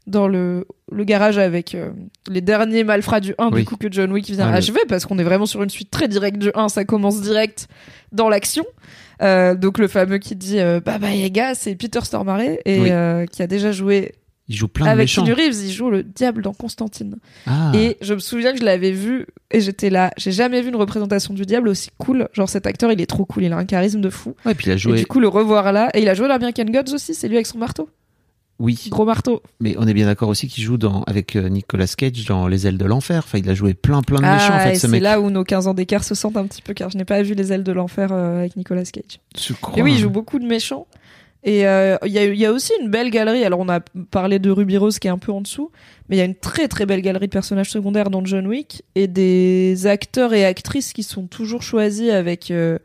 dans le, le garage avec euh, les derniers malfrats du 1 Oui. du coup que John Wick vient Ah, achever parce qu'on est vraiment sur une suite très directe du 1 ça commence direct dans l'action euh, donc le fameux qui dit euh, Baba Yaga c'est Peter Stormare et Oui. qui a déjà joué Il joue plein de avec méchants. Keanu Reeves il joue le diable dans Constantine Ah. et je me souviens que je l'avais vu et j'étais là j'ai jamais vu une représentation du diable aussi cool genre cet acteur il est trop cool il a un charisme de fou Ouais, puis il a et joué. du coup le revoir là et il a joué dans American Gods aussi c'est lui avec son marteau Oui, gros marteau mais on est bien d'accord aussi qu'il joue dans avec euh, Nicolas Cage dans Les ailes de l'enfer. Enfin, il a joué plein plein de méchants en ah, fait et ce c'est là où nos 15 ans d'écart se sentent un petit peu car je n'ai pas vu les ailes de l'enfer euh, avec Nicolas Cage Je crois. Et oui, il joue beaucoup de méchants. Et euh, il y, a, y a aussi une belle galerie. Alors, on a parlé de Ruby Rose qui est un peu en dessous, mais il y a une très très belle galerie de personnages secondaires dans John Wick et des acteurs et actrices qui sont toujours choisis avec euh,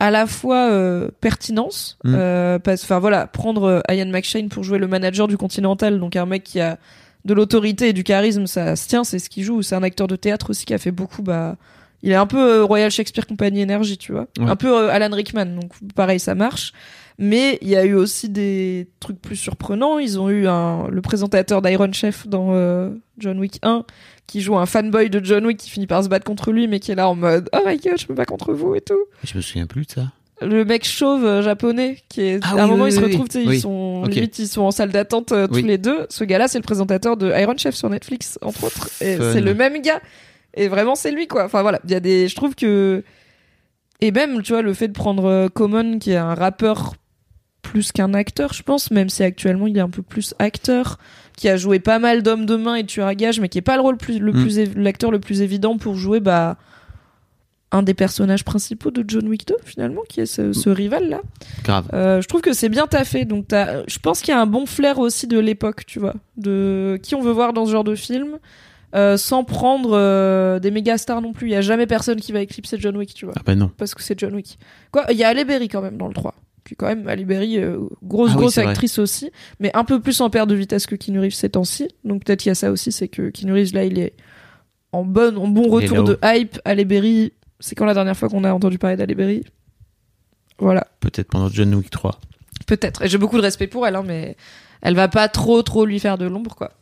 à la fois euh, pertinence, Mm. euh, parce, enfin voilà, prendre euh, Ian McShane pour jouer le manager du Continental, donc un mec qui a de l'autorité et du charisme, ça se tient, c'est ce qu'il joue. C'est un acteur de théâtre aussi qui a fait beaucoup, bah, il est un peu Royal Shakespeare Company Energy, tu vois. Ouais. Un peu Alan Rickman, donc pareil, ça marche. Mais il y a eu aussi des trucs plus surprenants. Ils ont eu un, le présentateur d'Iron Chef dans euh, John Wick 1 qui joue un fanboy de John Wick qui finit par se battre contre lui, mais qui est là en mode Oh my god, je peux pas contre vous et tout. Je me souviens plus de ça. Le mec chauve euh, japonais qui est Ah à un oui, moment oui, ils se retrouvent, oui. ils sont limite ils sont en salle d'attente euh, tous les deux. Ce gars-là, c'est le présentateur de Iron Chef sur Netflix entre autres. Et c'est le même gars. Et vraiment c'est lui quoi. Enfin voilà, il y a des, je trouve que et même tu vois le fait de prendre Common qui est un rappeur plus qu'un acteur, je pense, même si actuellement il est un peu plus acteur, qui a joué pas mal d'hommes de main et de tueurs à gages, mais qui est pas le rôle plus, le Mm. plus l'acteur le plus évident pour jouer bah un des personnages principaux de John Wick 2 finalement, qui est ce, ce rival là. Grave. Euh, je trouve que c'est bien taffé, donc je pense qu'il y a un bon flair aussi de l'époque, tu vois, de qui on veut voir dans ce genre de film. euh, sans prendre euh, des méga stars non plus. Il y a jamais personne qui va éclipser John Wick, tu vois Ah bah non. parce que c'est John Wick. Quoi, il y a Halle Berry quand même dans le 3. Qui est quand même Halle Berry, euh, grosse Ah oui, grosse vrai. actrice aussi, mais un peu plus en perte de vitesse que Keanu Reeves ces temps-ci. Donc peut-être qu'il y a ça aussi, c'est que Keanu Reeves là, il est en bon, en bon retour de hype. Halle Berry, c'est quand la dernière fois qu'on a entendu parler d'Halle Berry? Voilà, Peut-être pendant John Wick 3. peut-être. Et j'ai beaucoup de respect pour elle, hein, mais elle va pas trop trop lui faire de l'ombre, quoi.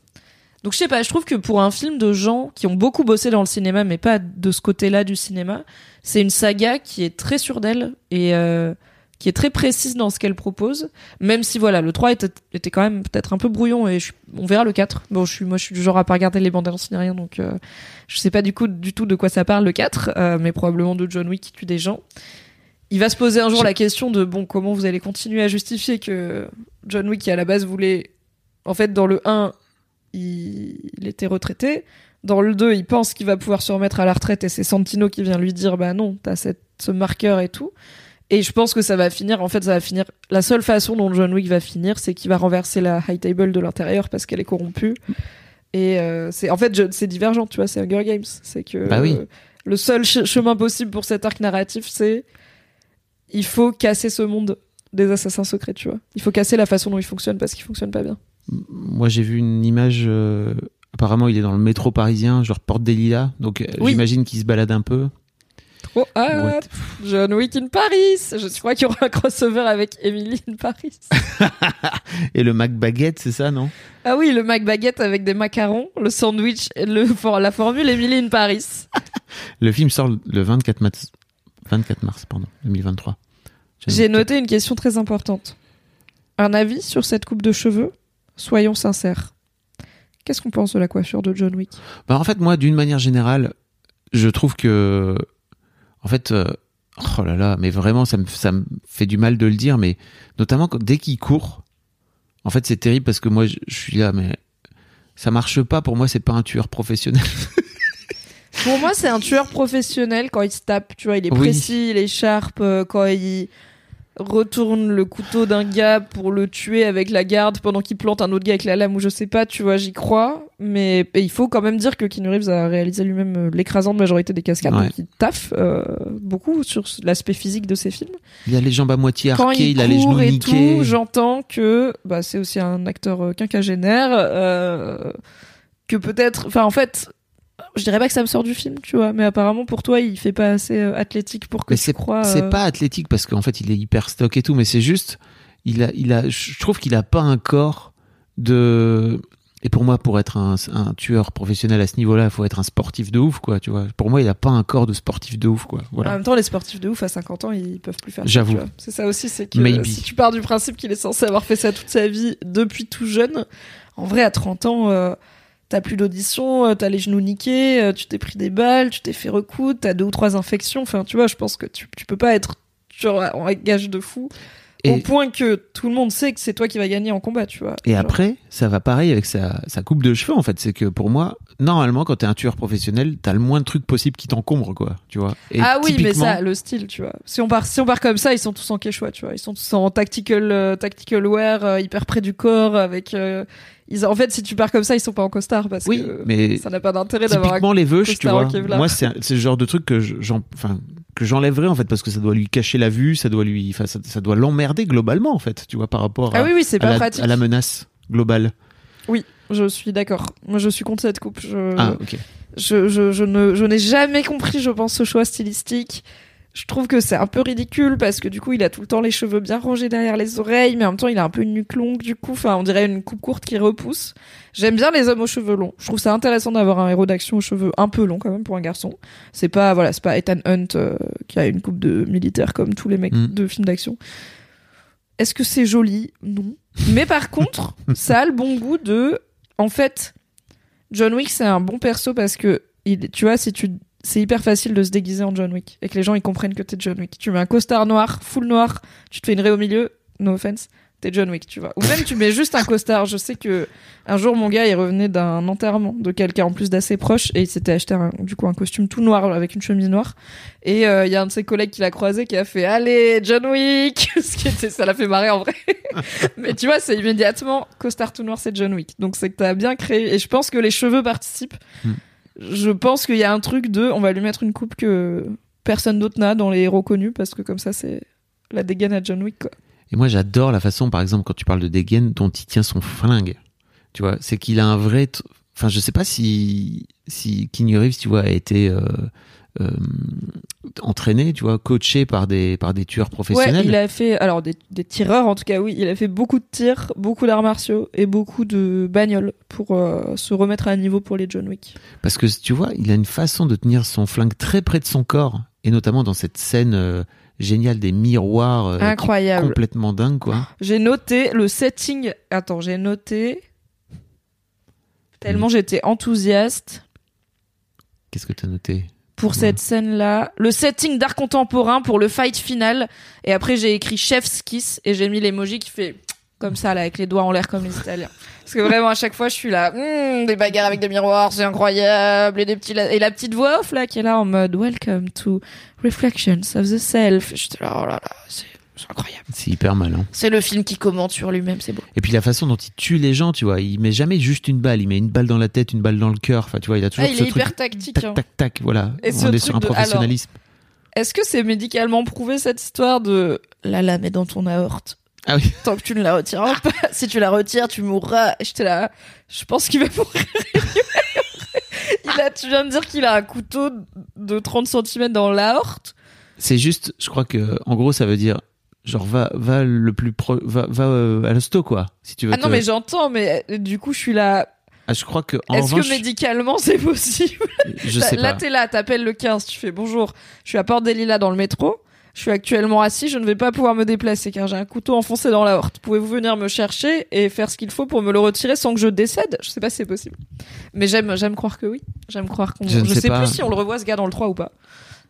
Donc je sais pas, je trouve que pour un film de gens qui ont beaucoup bossé dans le cinéma, mais pas de ce côté-là du cinéma, c'est une saga qui est très sûre d'elle et euh, qui est très précise dans ce qu'elle propose, même si voilà, le 3 était, était quand même peut-être un peu brouillon et on verra le 4. Bon, je suis, moi je suis du genre à pas regarder les bandes annonces ni rien, donc euh, je sais pas du coup du tout de quoi ça parle le 4, euh, mais probablement de John Wick qui tue des gens. Il va se poser un jour la question de bon, comment vous allez continuer à justifier que John Wick qui à la base voulait, en fait dans le 1, il, il était retraité. Dans le 2, il pense qu'il va pouvoir se remettre à la retraite et c'est Santino qui vient lui dire bah non, t'as cette, ce marqueur et tout. Et je pense que ça va finir, en fait, ça va finir. La seule façon dont John Wick va finir, c'est qu'il va renverser la high table de l'intérieur parce qu'elle est corrompue. Et euh, c'est, en fait, c'est divergent, tu vois, c'est Hunger Games. C'est que Bah oui. euh, le seul ch- chemin possible pour cet arc narratif, c'est il faut casser ce monde des assassins secrets, tu vois. Il faut casser la façon dont il fonctionne parce qu'il fonctionne pas bien. Moi, j'ai vu une image. euh, apparemment, il est dans le métro parisien, genre Porte des Lilas. Donc, euh, Oui. j'imagine qu'il se balade un peu. Trop hâte. What? John Wick in Paris. Je crois qu'il y aura un crossover avec Emily in Paris. Et le Mac Baguette, c'est ça, non? Ah oui, le Mac Baguette avec des macarons, le sandwich, et le, la formule Emily in Paris. Le film sort le 24 mars, 24 mars pardon, 2023. Je J'ai noté une question très importante. Un avis sur cette coupe de cheveux? Soyons sincères. Qu'est-ce qu'on pense de la coiffure de John Wick? Bah, en fait, moi, d'une manière générale, je trouve que. En fait. euh, Oh là là, mais vraiment, ça me, ça me fait du mal de le dire, mais notamment quand- dès qu'il court, en fait, c'est terrible parce que moi, je, je suis là, mais ça marche pas. Pour moi, c'est pas un tueur professionnel. Pour moi, c'est un tueur professionnel quand il se tape. Tu vois, il est Oui. précis, il est sharp. euh, Quand il retourne le couteau d'un gars pour le tuer avec la garde pendant qu'il plante un autre gars avec la lame ou je sais pas, tu vois, j'y crois. Mais et il faut quand même dire que Keanu Reeves a réalisé lui-même euh, l'écrasante majorité des cascades. Ouais. Donc il taffe euh, beaucoup sur l'aspect physique de ses films. Il a les jambes à moitié quand arquées, il, il, a les genoux et niqués. tout, j'entends que bah, c'est aussi un acteur euh, quinquagénaire, euh, que peut-être, enfin en fait, je dirais pas que ça me sort du film, tu vois, mais apparemment pour toi il fait pas assez euh, athlétique pour que Mais tu c'est crois. c'est euh, pas athlétique parce qu'en fait il est hyper stock et tout, mais c'est juste, il a, il a, je trouve qu'il a pas un corps de. Et pour moi, pour être un, un tueur professionnel à ce niveau-là, il faut être un sportif de ouf, quoi. Tu vois. Pour moi, il a pas un corps de sportif de ouf, quoi. En Voilà. même temps, les sportifs de ouf à 50 ans, ils peuvent plus faire ça. J'avoue. C'est ça aussi, c'est que Maybe. si tu pars du principe qu'il est censé avoir fait ça toute sa vie depuis tout jeune, en vrai, à 30 ans, euh, t'as plus d'audition, euh, t'as les genoux niqués, euh, tu t'es pris des balles, tu t'es fait recoudre, t'as deux ou trois infections. Enfin, tu vois, je pense que tu, tu peux pas être genre, en gage de fou. Au point que tout le monde sait que c'est toi qui vas gagner en combat, tu vois. et Genre, après, ça va pareil avec sa, sa coupe de cheveux, en fait. C'est que pour moi, normalement, quand t'es un tueur professionnel, t'as le moins de trucs possibles qui t'encombrent, quoi. Tu vois. Et ah oui, mais ça, le style, tu vois. Si on part, si on part comme ça, ils sont tous en quechua, tu vois. Ils sont tous en tactical, euh, tactical wear, euh, hyper près du corps, avec. euh, ils, en fait, si tu pars comme ça, ils sont pas en costard parce Oui, que mais ça n'a pas d'intérêt d'avoir. un- Typiquement les veuches, tu vois. Moi, c'est un- c'est le genre de truc que je- j'en, enfin, que j'enlèverais en fait parce que ça doit lui cacher la vue, ça doit lui, enfin, ça, ça doit l'emmerder globalement en fait, tu vois, par rapport à, Ah oui, oui, c'est à pas la, à la menace globale. Je suis d'accord. Moi, je suis contre cette coupe. Je, Ah, ok. je, je, je ne, je n'ai jamais compris, je pense, ce choix stylistique. Je trouve que c'est un peu ridicule parce que du coup, il a tout le temps les cheveux bien rangés derrière les oreilles, mais en même temps, il a un peu une nuque longue, du coup, enfin, on dirait une coupe courte qui repousse. J'aime bien les hommes aux cheveux longs. Je trouve ça intéressant d'avoir un héros d'action aux cheveux un peu longs quand même pour un garçon. C'est pas, voilà, c'est pas Ethan Hunt euh, qui a une coupe de militaire comme tous les mecs Mm. de films d'action. Est-ce que c'est joli? Non. Mais par contre, ça a le bon goût de, en fait, John Wick, c'est un bon perso parce que, il, tu vois, si tu, c'est hyper facile de se déguiser en John Wick et que les gens ils comprennent que t'es John Wick. Tu mets un costard noir, full noir, tu te fais une raie au milieu, no offense, t'es John Wick, tu vois. Ou même tu mets juste un costard. Je sais que un jour mon gars il revenait d'un enterrement de quelqu'un en plus d'assez proche et il s'était acheté un, du coup un costume tout noir avec une chemise noire. Et euh, il y a un de ses collègues qui l'a croisé qui a fait allez John Wick, ce qui était ça l'a fait marrer en vrai. Mais tu vois c'est immédiatement costard tout noir c'est John Wick. Donc c'est que t'as bien créé et je pense que les cheveux participent. Hmm. Je pense qu'il y a un truc de on va lui mettre une coupe que personne d'autre n'a dans les héros connus parce que comme ça c'est la dégaine à John Wick quoi. Et moi, j'adore la façon, par exemple, quand tu parles de dégaine, dont il tient son flingue. Tu vois, c'est qu'il a un vrai. Enfin, je sais pas si si Keanu Reeves, tu vois, a été euh, entraîné, tu vois, coaché par des par des tueurs Ouais, professionnels. il a fait alors des, des tireurs en tout cas oui, il a fait beaucoup de tirs, beaucoup d'arts martiaux et beaucoup de bagnoles pour euh, se remettre à niveau pour les John Wick. Parce que tu vois, il a une façon de tenir son flingue très près de son corps, et notamment dans cette scène euh, génial, des miroirs euh, Incroyable. complètement dingues, quoi. J'ai noté le setting. Attends, j'ai noté. Tellement j'étais enthousiaste Qu'est-ce que t'as noté? Pour cette scène-là. Le setting d'art contemporain pour le fight final. Et après, j'ai écrit chef's kiss et j'ai mis l'emoji qui fait comme ça, là, avec les doigts en l'air comme les Italiens. Parce que vraiment, à chaque fois, je suis là, Hum, des bagarres avec des miroirs, c'est incroyable. Et, des petits, et la petite voix off, là, qui est là en mode Welcome to Reflections of the Self. J'étais là, oh là là, c'est c'est incroyable. C'est hyper malin. C'est le film qui commente sur lui-même, c'est beau. Et puis la façon dont il tue les gens, tu vois, il met jamais juste une balle, il met une balle dans la tête, une balle dans le cœur. Enfin, tu vois, il a toujours Ah, il ce est truc. hyper tactique. Tac, hein. tac, tac, voilà. Et ce On est truc sur un de- alors, professionnalisme. Est-ce que c'est médicalement prouvé cette histoire de la lame est dans ton aorte? Ah oui. Tant que tu ne la retireras pas. Si tu la retires, tu mourras. J'étais là. Je pense qu'il va mourir. Il a, tu viens de dire qu'il a un couteau de 30 cm dans l'aorte. C'est juste, je crois que, en gros, ça veut dire, genre, va, va le plus pro, va, va euh, à l'hosto, quoi. Si tu veux. Ah non, mais j'entends, mais euh, du coup, je suis là. Ah, je crois que, Est-ce que médicalement c'est possible? je Là, sais là, pas. t'es là, t'appelles le 15, tu fais bonjour. Je suis à Port des Lilas dans le métro. Je suis actuellement assis, je ne vais pas pouvoir me déplacer car j'ai un couteau enfoncé dans la horte. Pouvez-vous venir me chercher et faire ce qu'il faut pour me le retirer sans que je décède? Je sais pas si c'est possible. Mais j'aime, j'aime croire que oui. J'aime croire qu'on. Je ne sais sais plus si on le revoit ce gars dans le 3 ou pas.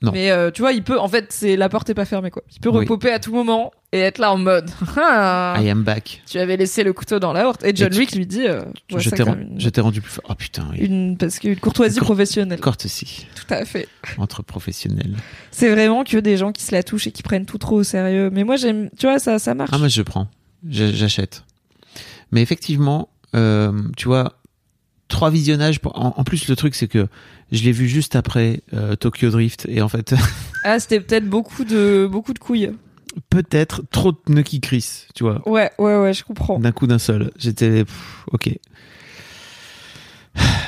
Non. Mais euh, tu vois, il peut. En fait, c'est la porte est pas fermée quoi. Il peut Oui. repoper à tout moment et être là en mode. Ah, I am back. tu avais laissé le couteau dans la horte. Et John tu- Wick lui dit. Euh, je t'ai une, rendu plus fort. Oh putain, oui. une parce qu'une courtoisie Cour- professionnelle. Courtesy Tout à fait. entre professionnels. C'est vraiment que des gens qui se la touchent et qui prennent tout trop au sérieux. Mais moi, j'aime, tu vois, ça, ça marche. Ah, moi, je prends. J'achète. Mais effectivement, euh, tu vois, trois visionnages. Pour... En, en plus, le truc, c'est que je l'ai vu juste après euh, Tokyo Drift. Et en fait, Ah, c'était peut-être beaucoup de, beaucoup de couilles. peut-être trop de Nucky Chris, tu vois. Ouais, ouais, ouais, je comprends. D'un coup d'un seul. J'étais. Ok.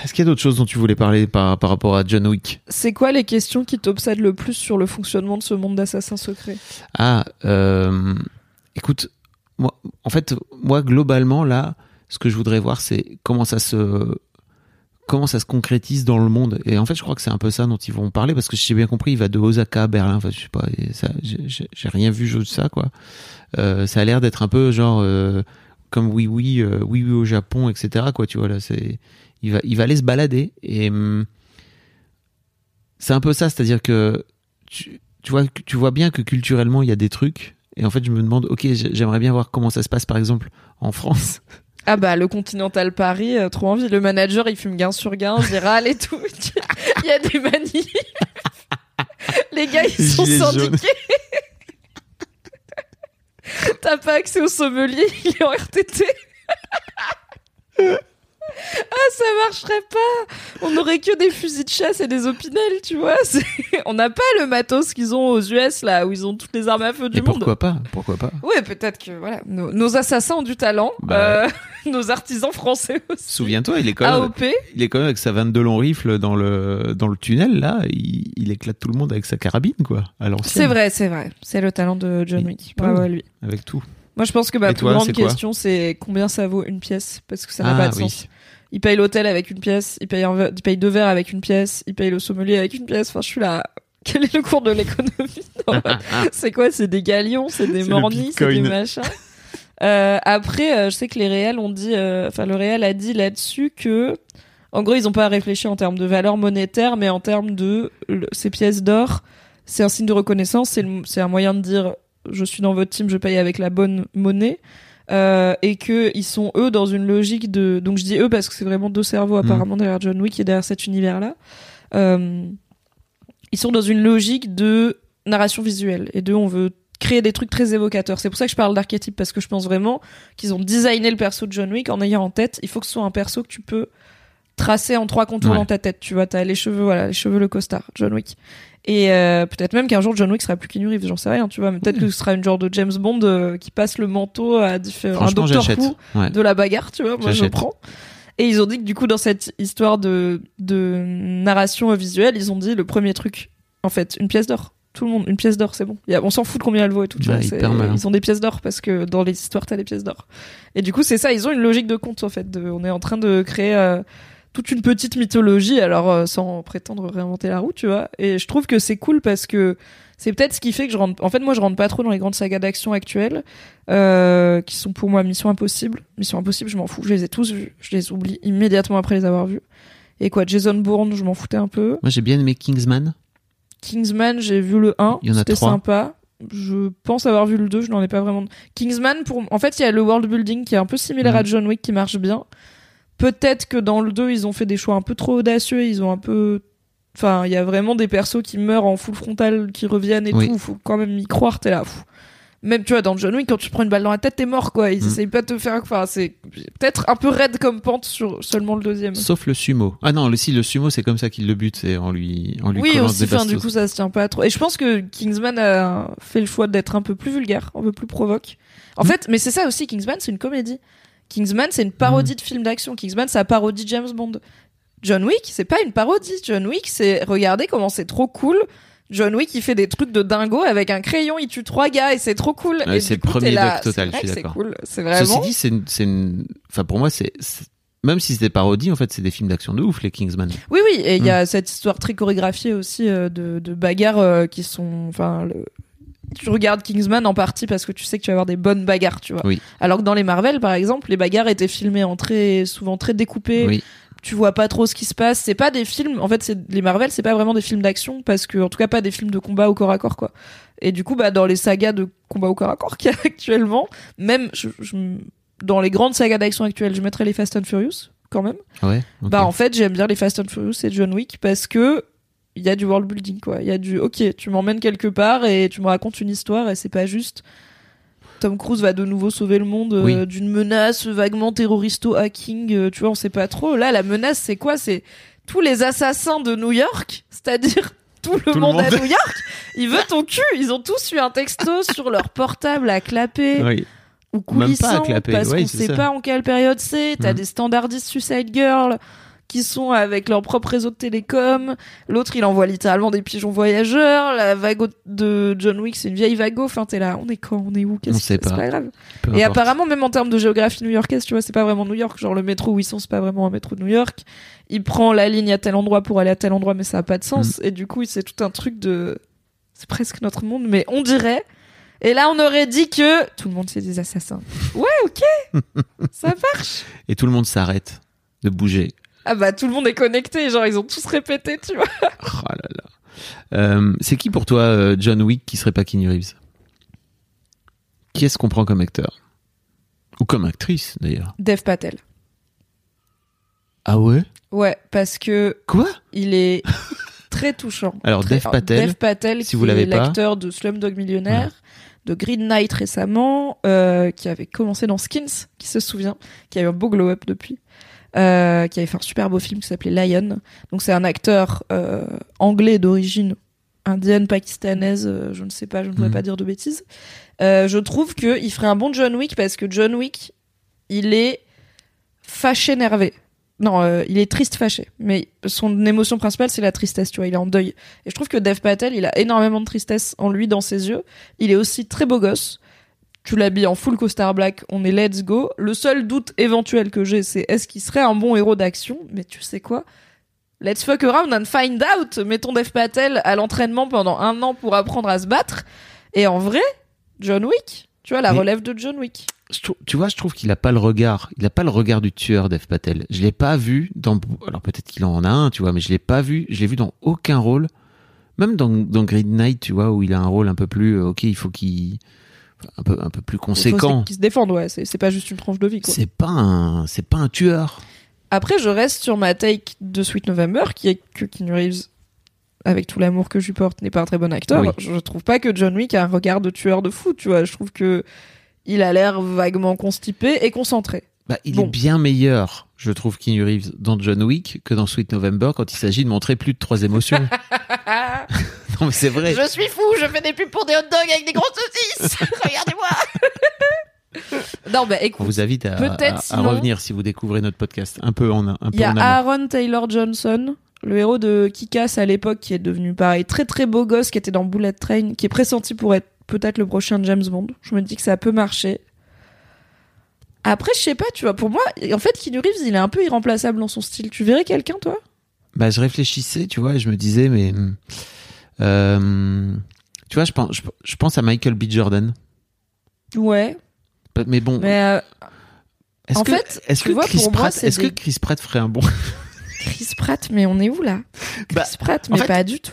Est-ce qu'il y a d'autres choses dont tu voulais parler par, par rapport à John Wick? C'est quoi les questions qui t'obsèdent le plus sur le fonctionnement de ce monde d'assassins secrets? Ah, euh, écoute, moi, en fait, moi, globalement, là, ce que je voudrais voir, c'est comment ça se comment ça se concrétise dans le monde. Et en fait, je crois que c'est un peu ça dont ils vont parler, parce que j'ai bien compris, il va de Osaka à Berlin. Enfin, je sais pas, j'ai- rien vu de ça, quoi. Euh, ça a l'air d'être un peu genre euh, comme oui, oui, euh, oui, oui au Japon, etc. Quoi, tu vois là, c'est il va, il va aller se balader et hum, c'est un peu ça, c'est-à-dire que tu, tu vois, tu vois bien que culturellement il y a des trucs. Et en fait, je me demande, ok, j'ai- j'aimerais bien voir comment ça se passe, par exemple, en France. Ah bah, le Continental Paris, euh, trop envie. Le manager, il fume gain sur gain, râle et tout. Il y a des manifs. Les gars, ils sont Gilets syndiqués. T'as pas accès au sommelier, il est en RTT. Ah, ça marcherait pas. On aurait que des fusils de chasse et des opinels, tu vois. On n'a pas le matos qu'ils ont aux US, là, où ils ont toutes les armes à feu du Et monde. pourquoi pas Pourquoi pas? Ouais, peut-être que voilà, nos, nos assassins ont du talent, Bah. euh, nos artisans français aussi. Souviens-toi, il est quand même, AOP. il est quand même avec sa 22 long rifle dans le dans le tunnel là. Il, il éclate tout le monde avec sa carabine, quoi, l'ancienne. C'est vrai, c'est vrai. C'est le talent de John Wick. Bravo à lui. Avec tout. Moi, je pense que ma Et plus toi, grande c'est quoi question, c'est combien ça vaut une pièce? Parce que ça n'a Ah, pas de oui. sens. Il paye l'hôtel avec une pièce, il paye, un verre- il paye deux verres avec une pièce, il paye le sommelier avec une pièce. Enfin, je suis là. Quel est le cours de l'économie? Non, C'est quoi? C'est des galions, c'est des C'est le mornis, c'est des Bitcoin. machins? Euh, après, euh, je sais que les réels ont dit, euh, enfin le réel a dit là-dessus que, en gros, ils n'ont pas réfléchi en termes de valeur monétaire, mais en termes de le- ces pièces d'or, c'est un signe de reconnaissance, c'est le- c'est un moyen de dire je suis dans votre team, je paye avec la bonne monnaie. Euh, et que ils sont eux dans une logique de donc je dis eux parce que c'est vraiment deux cerveaux apparemment derrière John Wick et derrière cet univers là euh, ils sont dans une logique de narration visuelle et de on veut créer des trucs très évocateurs. C'est pour ça que je parle d'archétype parce que je pense vraiment qu'ils ont designé le perso de John Wick en ayant en tête, il faut que ce soit un perso que tu peux tracer en trois contours Ouais. dans ta tête. Tu vois, t'as les cheveux, voilà, les cheveux, le costard, John Wick. Et euh, peut-être même qu'un jour John Wick sera plus Keanu Reeves, j'en sais rien, tu vois. Mais peut-être que ce sera une genre de James Bond euh, qui passe le manteau à différents, un Ouais. de la bagarre, tu vois. Moi, je prends. Et ils ont dit que du coup, dans cette histoire de, de narration visuelle, ils ont dit le premier truc, en fait, une pièce d'or. Tout le monde, une pièce d'or, c'est bon. Il y a- on s'en fout de combien elle vaut et tout. tu Ouais, vois, malin. ils ont des pièces d'or parce que dans les histoires, t'as les pièces d'or. Et du coup, c'est ça, ils ont une logique de compte, en fait. de- on est en train de créer euh, toute une petite mythologie, alors euh, sans prétendre réinventer la roue, tu vois. Et je trouve que c'est cool parce que C'est peut-être ce qui fait que je rentre. En fait, moi, je rentre pas trop dans les grandes sagas d'action actuelles, euh, qui sont pour moi Mission Impossible. Mission Impossible, je m'en fous. Je les ai tous vus. Je les oublie immédiatement après les avoir vus. Et quoi, Jason Bourne, je m'en foutais un peu. Moi, j'ai bien aimé Kingsman. Kingsman, j'ai vu le 1. Il y en a C'était sympa. Je pense avoir vu le 2, je n'en ai pas vraiment. Kingsman, pour... en fait, il y a le world building qui est un peu similaire Mhm. à John Wick qui marche bien. Peut-être que dans le 2, ils ont fait des choix un peu trop audacieux. Ils ont un peu. Enfin, il y a vraiment des persos qui meurent en full frontal, qui reviennent et Oui. tout. Faut quand même y croire, t'es là. pff. Même, tu vois, dans John Wick, quand tu prends une balle dans la tête, t'es mort, quoi. Ils Mhm. essayent pas de te faire. Enfin, c'est peut-être un peu raide comme pente sur seulement le deuxième. Sauf le sumo. Ah non, le, si, le sumo, c'est comme ça qu'il le bute, c'est en lui, en lui Oui, aussi, enfin, du coup, ça se tient pas trop. Et je pense que Kingsman a fait le choix d'être un peu plus vulgaire, un peu plus provoque. En Mm. fait, mais c'est ça aussi, Kingsman, c'est une comédie. Kingsman, c'est une parodie de film d'action. Kingsman, ça parodie James Bond. John Wick, c'est pas une parodie. John Wick, c'est regardez comment c'est trop cool. John Wick, il fait des trucs de dingo avec un crayon, il tue trois gars et c'est trop cool. Ouais, c'est le premier doc total, je suis que C'est d'accord. cool, c'est Ceci vraiment. dit, c'est une, enfin, pour moi, c'est, même si c'est des parodies, en fait, c'est des films d'action de ouf, les Kingsman. Oui, oui, et il Mm. y a cette histoire très chorégraphiée aussi euh, de, de bagarres euh, qui sont. Enfin, le... tu regardes Kingsman en partie parce que tu sais que tu vas avoir des bonnes bagarres, tu vois. Oui. Alors que dans les Marvel, par exemple, les bagarres étaient filmées en très souvent très découpées. Oui. Tu vois pas trop ce qui se passe. C'est pas des films. En fait, c'est les Marvel, c'est pas vraiment des films d'action parce que, en tout cas, pas des films de combat au corps à corps, quoi. Et du coup, bah, dans les sagas de combat au corps à corps qu'il y a actuellement, même je- je- dans les grandes sagas d'action actuelles, je mettrais les Fast and Furious quand même. Ouais. Bah en fait j'aime bien les Fast and Furious et John Wick parce que il y a du world building quoi. Il y a du ok tu m'emmènes quelque part et tu me racontes une histoire et c'est pas juste Tom Cruise va de nouveau sauver le monde euh, Oui. d'une menace vaguement terroristo-hacking. euh, tu vois on sait pas trop. Là la menace c'est quoi? C'est tous les assassins de New York, c'est-à-dire tout le, Tout le monde, à. New York. Il veut ton cul. Ils ont tous eu un texto sur leur portable à clapper Oui. ou coulissant parce ouais, qu'on sait ça. pas en quelle période c'est. T'as Mhm. des standardistes Suicide Girl qui sont avec leur propre réseau de télécom. L'autre, il envoie littéralement des pigeons voyageurs. La vago de John Wick, c'est une vieille vago. Enfin, t'es là, on est quand On est où Qu'est-ce On sait C'est pas. pas grave. Peu Et importe. apparemment, même en termes de géographie new-yorkaise, tu vois, c'est pas vraiment New York. Genre le métro où ils sont, c'est pas vraiment un métro de New York. Il prend la ligne à tel endroit pour aller à tel endroit, mais ça a pas de sens. Mm. Et du coup, c'est tout un truc de. C'est presque notre monde, mais on dirait. Et là, on aurait dit que tout le monde c'est des assassins. Ouais, ok, ça marche. Et tout le monde s'arrête de bouger. Ah bah tout le monde est connecté, genre ils ont tous répété, tu vois. Oh là là. Euh, c'est qui pour toi euh, John Wick qui serait pas Keanu Reeves? Qui est-ce qu'on prend comme acteur? Ou comme actrice d'ailleurs Dev Patel. Ah ouais? Ouais, parce que Quoi? il est très touchant. Alors, Très- Dev Patel, Dev Patel, si qui vous l'avez est l'acteur de Slumdog Millionnaire, de Green Knight récemment, euh, qui avait commencé dans Skins, qui se souvient, qui a eu un beau glow-up depuis, euh, qui avait fait un super beau film qui s'appelait Lion. Donc c'est un acteur euh, anglais d'origine indienne, pakistanaise, euh, je ne sais pas, je ne voudrais Mhm. pas dire de bêtises. Je trouve qu'il ferait un bon John Wick parce que John Wick, il est fâché, nervé. Non, il est triste, fâché. Mais son émotion principale, c'est la tristesse, tu vois. Il est en deuil. Et je trouve que Dev Patel, il a énormément de tristesse en lui, dans ses yeux. Il est aussi très beau gosse. Tu l'habilles en full costard black, on est let's go. Le seul doute éventuel que j'ai, c'est est-ce qu'il serait un bon héros d'action? Mais tu sais quoi? Let's fuck around and find out. Mettons Dev Patel à l'entraînement pendant un an pour apprendre à se battre. Et en vrai, John Wick, tu vois, la Mais- relève de John Wick. Tu vois, je trouve qu'il a pas le regard. Il a pas le regard du tueur, Dev Patel. Je l'ai pas vu dans. Alors peut-être qu'il en a un, tu vois, mais je l'ai pas vu. Je l'ai vu dans aucun rôle. Même dans, dans Green Knight, tu vois, où il a un rôle un peu plus. euh, Ok, il faut qu'il un peu un peu plus conséquent. Qu'ils se défendent, ouais. C'est c'est pas juste une tranche de vie. C'est pas un c'est pas un tueur. Après, je reste sur ma take de Sweet November, qui est que Keanu Reeves, avec tout l'amour que je lui porte, n'est pas un très bon acteur. Oui. Je trouve pas que John Wick a un regard de tueur de fou, tu vois. Je trouve que il a l'air vaguement constipé et concentré. Bah, il Bon. est bien meilleur, je trouve, Keanu Reeves dans John Wick que dans Sweet November quand il s'agit de montrer plus de trois émotions. non mais c'est vrai. Je suis fou, je fais des pubs pour des hot dogs avec des grosses saucisses. Regardez-moi. non, bah On écoute, vous invite à, Peut-être à- à sinon- revenir si vous découvrez notre podcast un peu en un peu il y a. Aaron Taylor Johnson, le héros de Kick-Ass à l'époque, qui est devenu pareil, très très beau gosse, qui était dans Bullet Train, qui est pressenti pour être peut-être le prochain James Bond. Je me dis que ça peut marcher. Après, je sais pas, tu vois, pour moi, en fait, Keanu Reeves, il est un peu irremplaçable dans son style. Tu verrais quelqu'un, toi? Bah, je réfléchissais, tu vois, et je me disais, mais euh, Tu vois, je pense, je, je pense à Michael B. Jordan. Ouais. Mais bon, Mais euh, est-ce en que, fait, est-ce que vois, Chris pour Pratt, est-ce des- que Chris Pratt ferait un bon Chris Pratt, mais on est où là? Chris Bah, Pratt, en mais fait- pas du tout.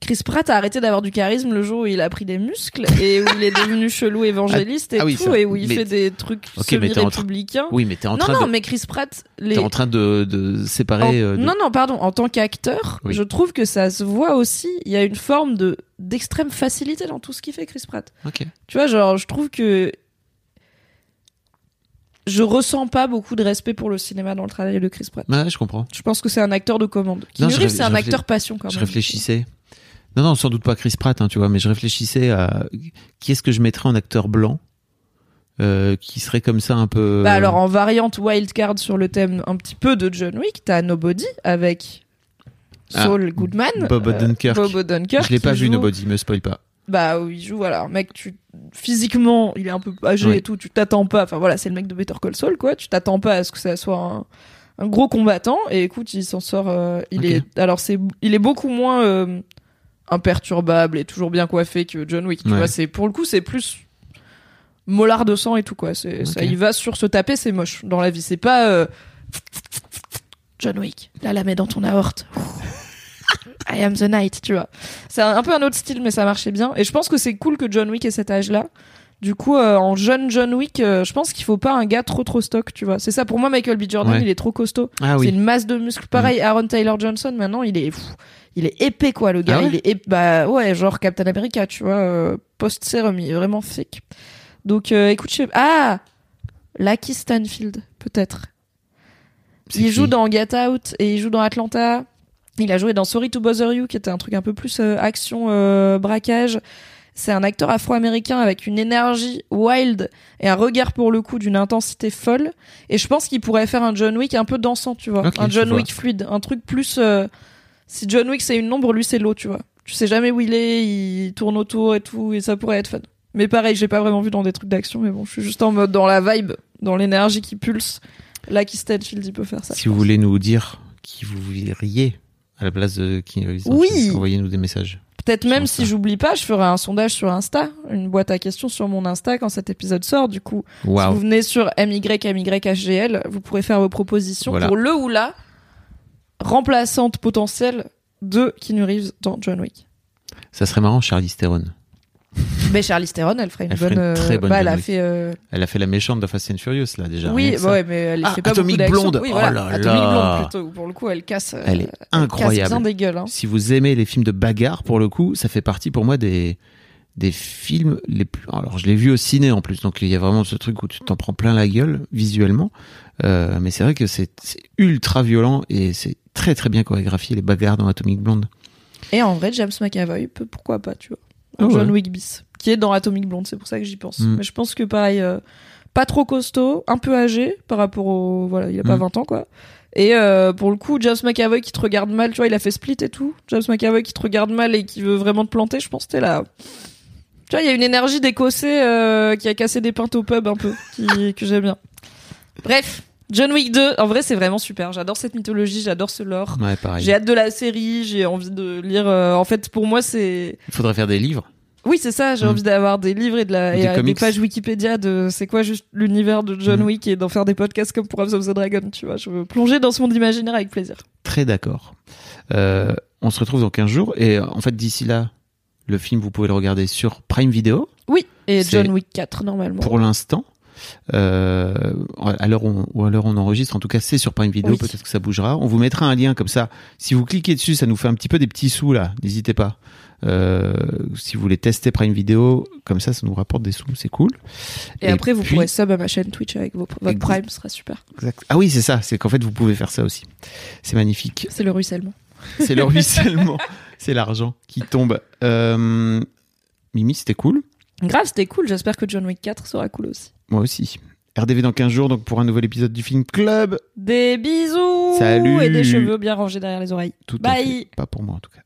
Chris Pratt a arrêté d'avoir du charisme le jour où il a pris des muscles et où il est devenu chelou évangéliste et Ah oui, tout, ça- et où il mais- fait des trucs Ok, mais t'es en train- semi-républicains. Oui, mais t'es en Non, train non, de, mais Chris Pratt, les... t'es en train de, de en- séparer. euh, de- Non, non, pardon. En tant qu'acteur, Oui. je trouve que ça se voit aussi. Il y a une forme de d'extrême facilité dans tout ce qu'il fait, Chris Pratt. Ok. Tu vois, genre, je trouve que je ressens pas beaucoup de respect pour le cinéma dans le travail de Chris Pratt. Ouais, je comprends. Je pense que c'est un acteur de commande. Non, Keanu je Reeves, c'est un acteur passion quand même. Je réfléchissais. Non, non, sans doute pas Chris Pratt, hein, tu vois, mais je réfléchissais à qui est-ce que je mettrais en acteur blanc euh, qui serait comme ça un peu. Bah alors en variante wildcard sur le thème un petit peu de John Wick, t'as Nobody avec Ah, Saul Goodman, Bob Odenkirk. Bob Odenkirk. je l'ai pas vu, joue- Nobody, me spoil pas. Bah oui, il joue voilà, un mec tu physiquement, il est un peu âgé Oui. et tout, tu t'attends pas. Enfin voilà, c'est le mec de Better Call Saul quoi, tu t'attends pas à ce que ça soit un, un gros combattant et écoute, il s'en sort euh, il est alors c'est il est beaucoup moins euh, imperturbable et toujours bien coiffé que John Wick, tu Ouais. vois, c'est pour le coup, c'est plus mollard de sang et tout quoi, c'est ça il va sur se taper, c'est moche dans la vie, c'est pas euh, John Wick, là la mets dans ton aorte. I am the night, tu vois. C'est un, un peu un autre style, mais ça marchait bien. Et je pense que c'est cool que John Wick ait cet âge-là. Du coup, euh, en jeune John Wick, euh, je pense qu'il faut pas un gars trop trop stock, tu vois. C'est ça pour moi, Michael B. Jordan, Ouais. il est trop costaud. Ah C'est oui. une masse de muscles. Pareil, Aaron Taylor Johnson, maintenant, il est, pff, il est épais quoi, le gars. Ah ouais il est ép- bah ouais, genre Captain America, tu vois, euh, post sérum, il est vraiment thick. Donc, euh, écoute, je ah, Lucky Stanfield, peut-être. Il joue dans Get Out et il joue dans Atlanta. Il a joué dans Sorry to Bother You, qui était un truc un peu plus euh, action euh, braquage. C'est un acteur afro-américain avec une énergie wild et un regard pour le coup d'une intensité folle. Et je pense qu'il pourrait faire un John Wick un peu dansant, tu vois. Un John. Wick fluide, un truc plus. euh, si John Wick c'est une ombre, lui c'est l'eau, tu vois. Tu sais jamais où il est, il tourne autour et tout, et ça pourrait être fun. Mais pareil, j'ai pas vraiment vu dans des trucs d'action, mais bon, je suis juste en mode dans la vibe, dans l'énergie qui pulse. Là, qui Stanfield, il peut faire ça. Si vous voulez nous dire qui vous verriez à la place de qui Oui. envoyez-nous des messages. Peut-être même Insta. si j'oublie pas, je ferai un sondage sur Insta, une boîte à questions sur mon Insta quand cet épisode sort. Du coup, si vous venez sur MYMYHGL, vous pourrez faire vos propositions Voilà. pour le ou la remplaçante potentielle de Keanu Reeves dans John Wick. Ça serait marrant, Charlize Theron. Mais Charlize Theron, elle ferait une Elle ferait bonne. une très euh, bonne bah, elle a fait. euh, Elle a fait la méchante de Fast and Furious là déjà. Oui, ouais, mais elle Ah, fait pas Atomic beaucoup. Blonde. Oui, Oh là Atomic là. Blonde plutôt. Pour le coup, elle casse. euh, Elle est casse incroyable. bien des gueules. Hein. Si vous aimez les films de bagarre, pour le coup, ça fait partie pour moi des des films les plus. Alors, je l'ai vu au ciné en plus, donc il y a vraiment ce truc où tu t'en prends plein la gueule visuellement. Euh, mais c'est vrai que c'est c'est ultra violent et c'est très très bien chorégraphié les bagarres dans Atomic Blonde. Et en vrai, James McAvoy, peut- pourquoi pas, tu vois. Ah John ouais. Wick bis, qui est dans Atomic Blonde, c'est pour ça que j'y pense. Mm. Mais je pense que pareil, euh, pas trop costaud, un peu âgé par rapport au. Voilà, il a pas Mm. 20 ans, quoi. Et euh, pour le coup, James McAvoy qui te regarde mal, tu vois, il a fait Split et tout. James McAvoy qui te regarde mal et qui veut vraiment te planter, je pense que t'es là. Tu vois, il y a une énergie d'écossais euh, qui a cassé des pintes au pub un peu, qui, que j'aime bien. Bref, John Wick 2, en vrai, c'est vraiment super. J'adore cette mythologie, j'adore ce lore. Ouais, pareil. J'ai hâte de la série, j'ai envie de lire. euh, en fait, pour moi, c'est. Il faudrait faire des livres. Oui, c'est ça. J'ai Mm. envie d'avoir des livres et de la Des et, euh, comics. pages Wikipédia de c'est quoi juste l'univers de John Mm. Wick et d'en faire des podcasts comme pour House of the Dragon. Tu vois, je veux plonger dans ce monde imaginaire avec plaisir. Très d'accord. Euh, on se retrouve dans 15 jours et euh, en fait d'ici là, le film vous pouvez le regarder sur Prime Video Oui. Et C'est- John Wick 4 normalement. pour l'instant. Euh, à l'heure où, on enregistre, en tout cas, c'est sur Prime Video. Oui. Peut-être que ça bougera. On vous mettra un lien comme ça. Si vous cliquez dessus, ça nous fait un petit peu des petits sous là. N'hésitez pas. Euh, si vous voulez tester Prime Video, comme ça, ça nous rapporte des sous. C'est cool. Et, après, vous pourrez sub à ma chaîne Twitch avec vos, votre Exact. Prime, ce sera super. Exact. Ah oui, c'est ça. C'est qu'en fait, vous pouvez faire ça aussi. C'est magnifique. C'est le ruissellement. C'est le ruissellement. c'est l'argent qui tombe. Euh, Mimi, c'était cool. Grave, c'était cool. J'espère que John Wick 4 sera cool aussi. Moi aussi. RDV dans 15 jours, donc pour un nouvel épisode du Film Club. Des bisous Salut. et des cheveux bien rangés derrière les oreilles. Tout Bye. Pas pour moi en tout cas.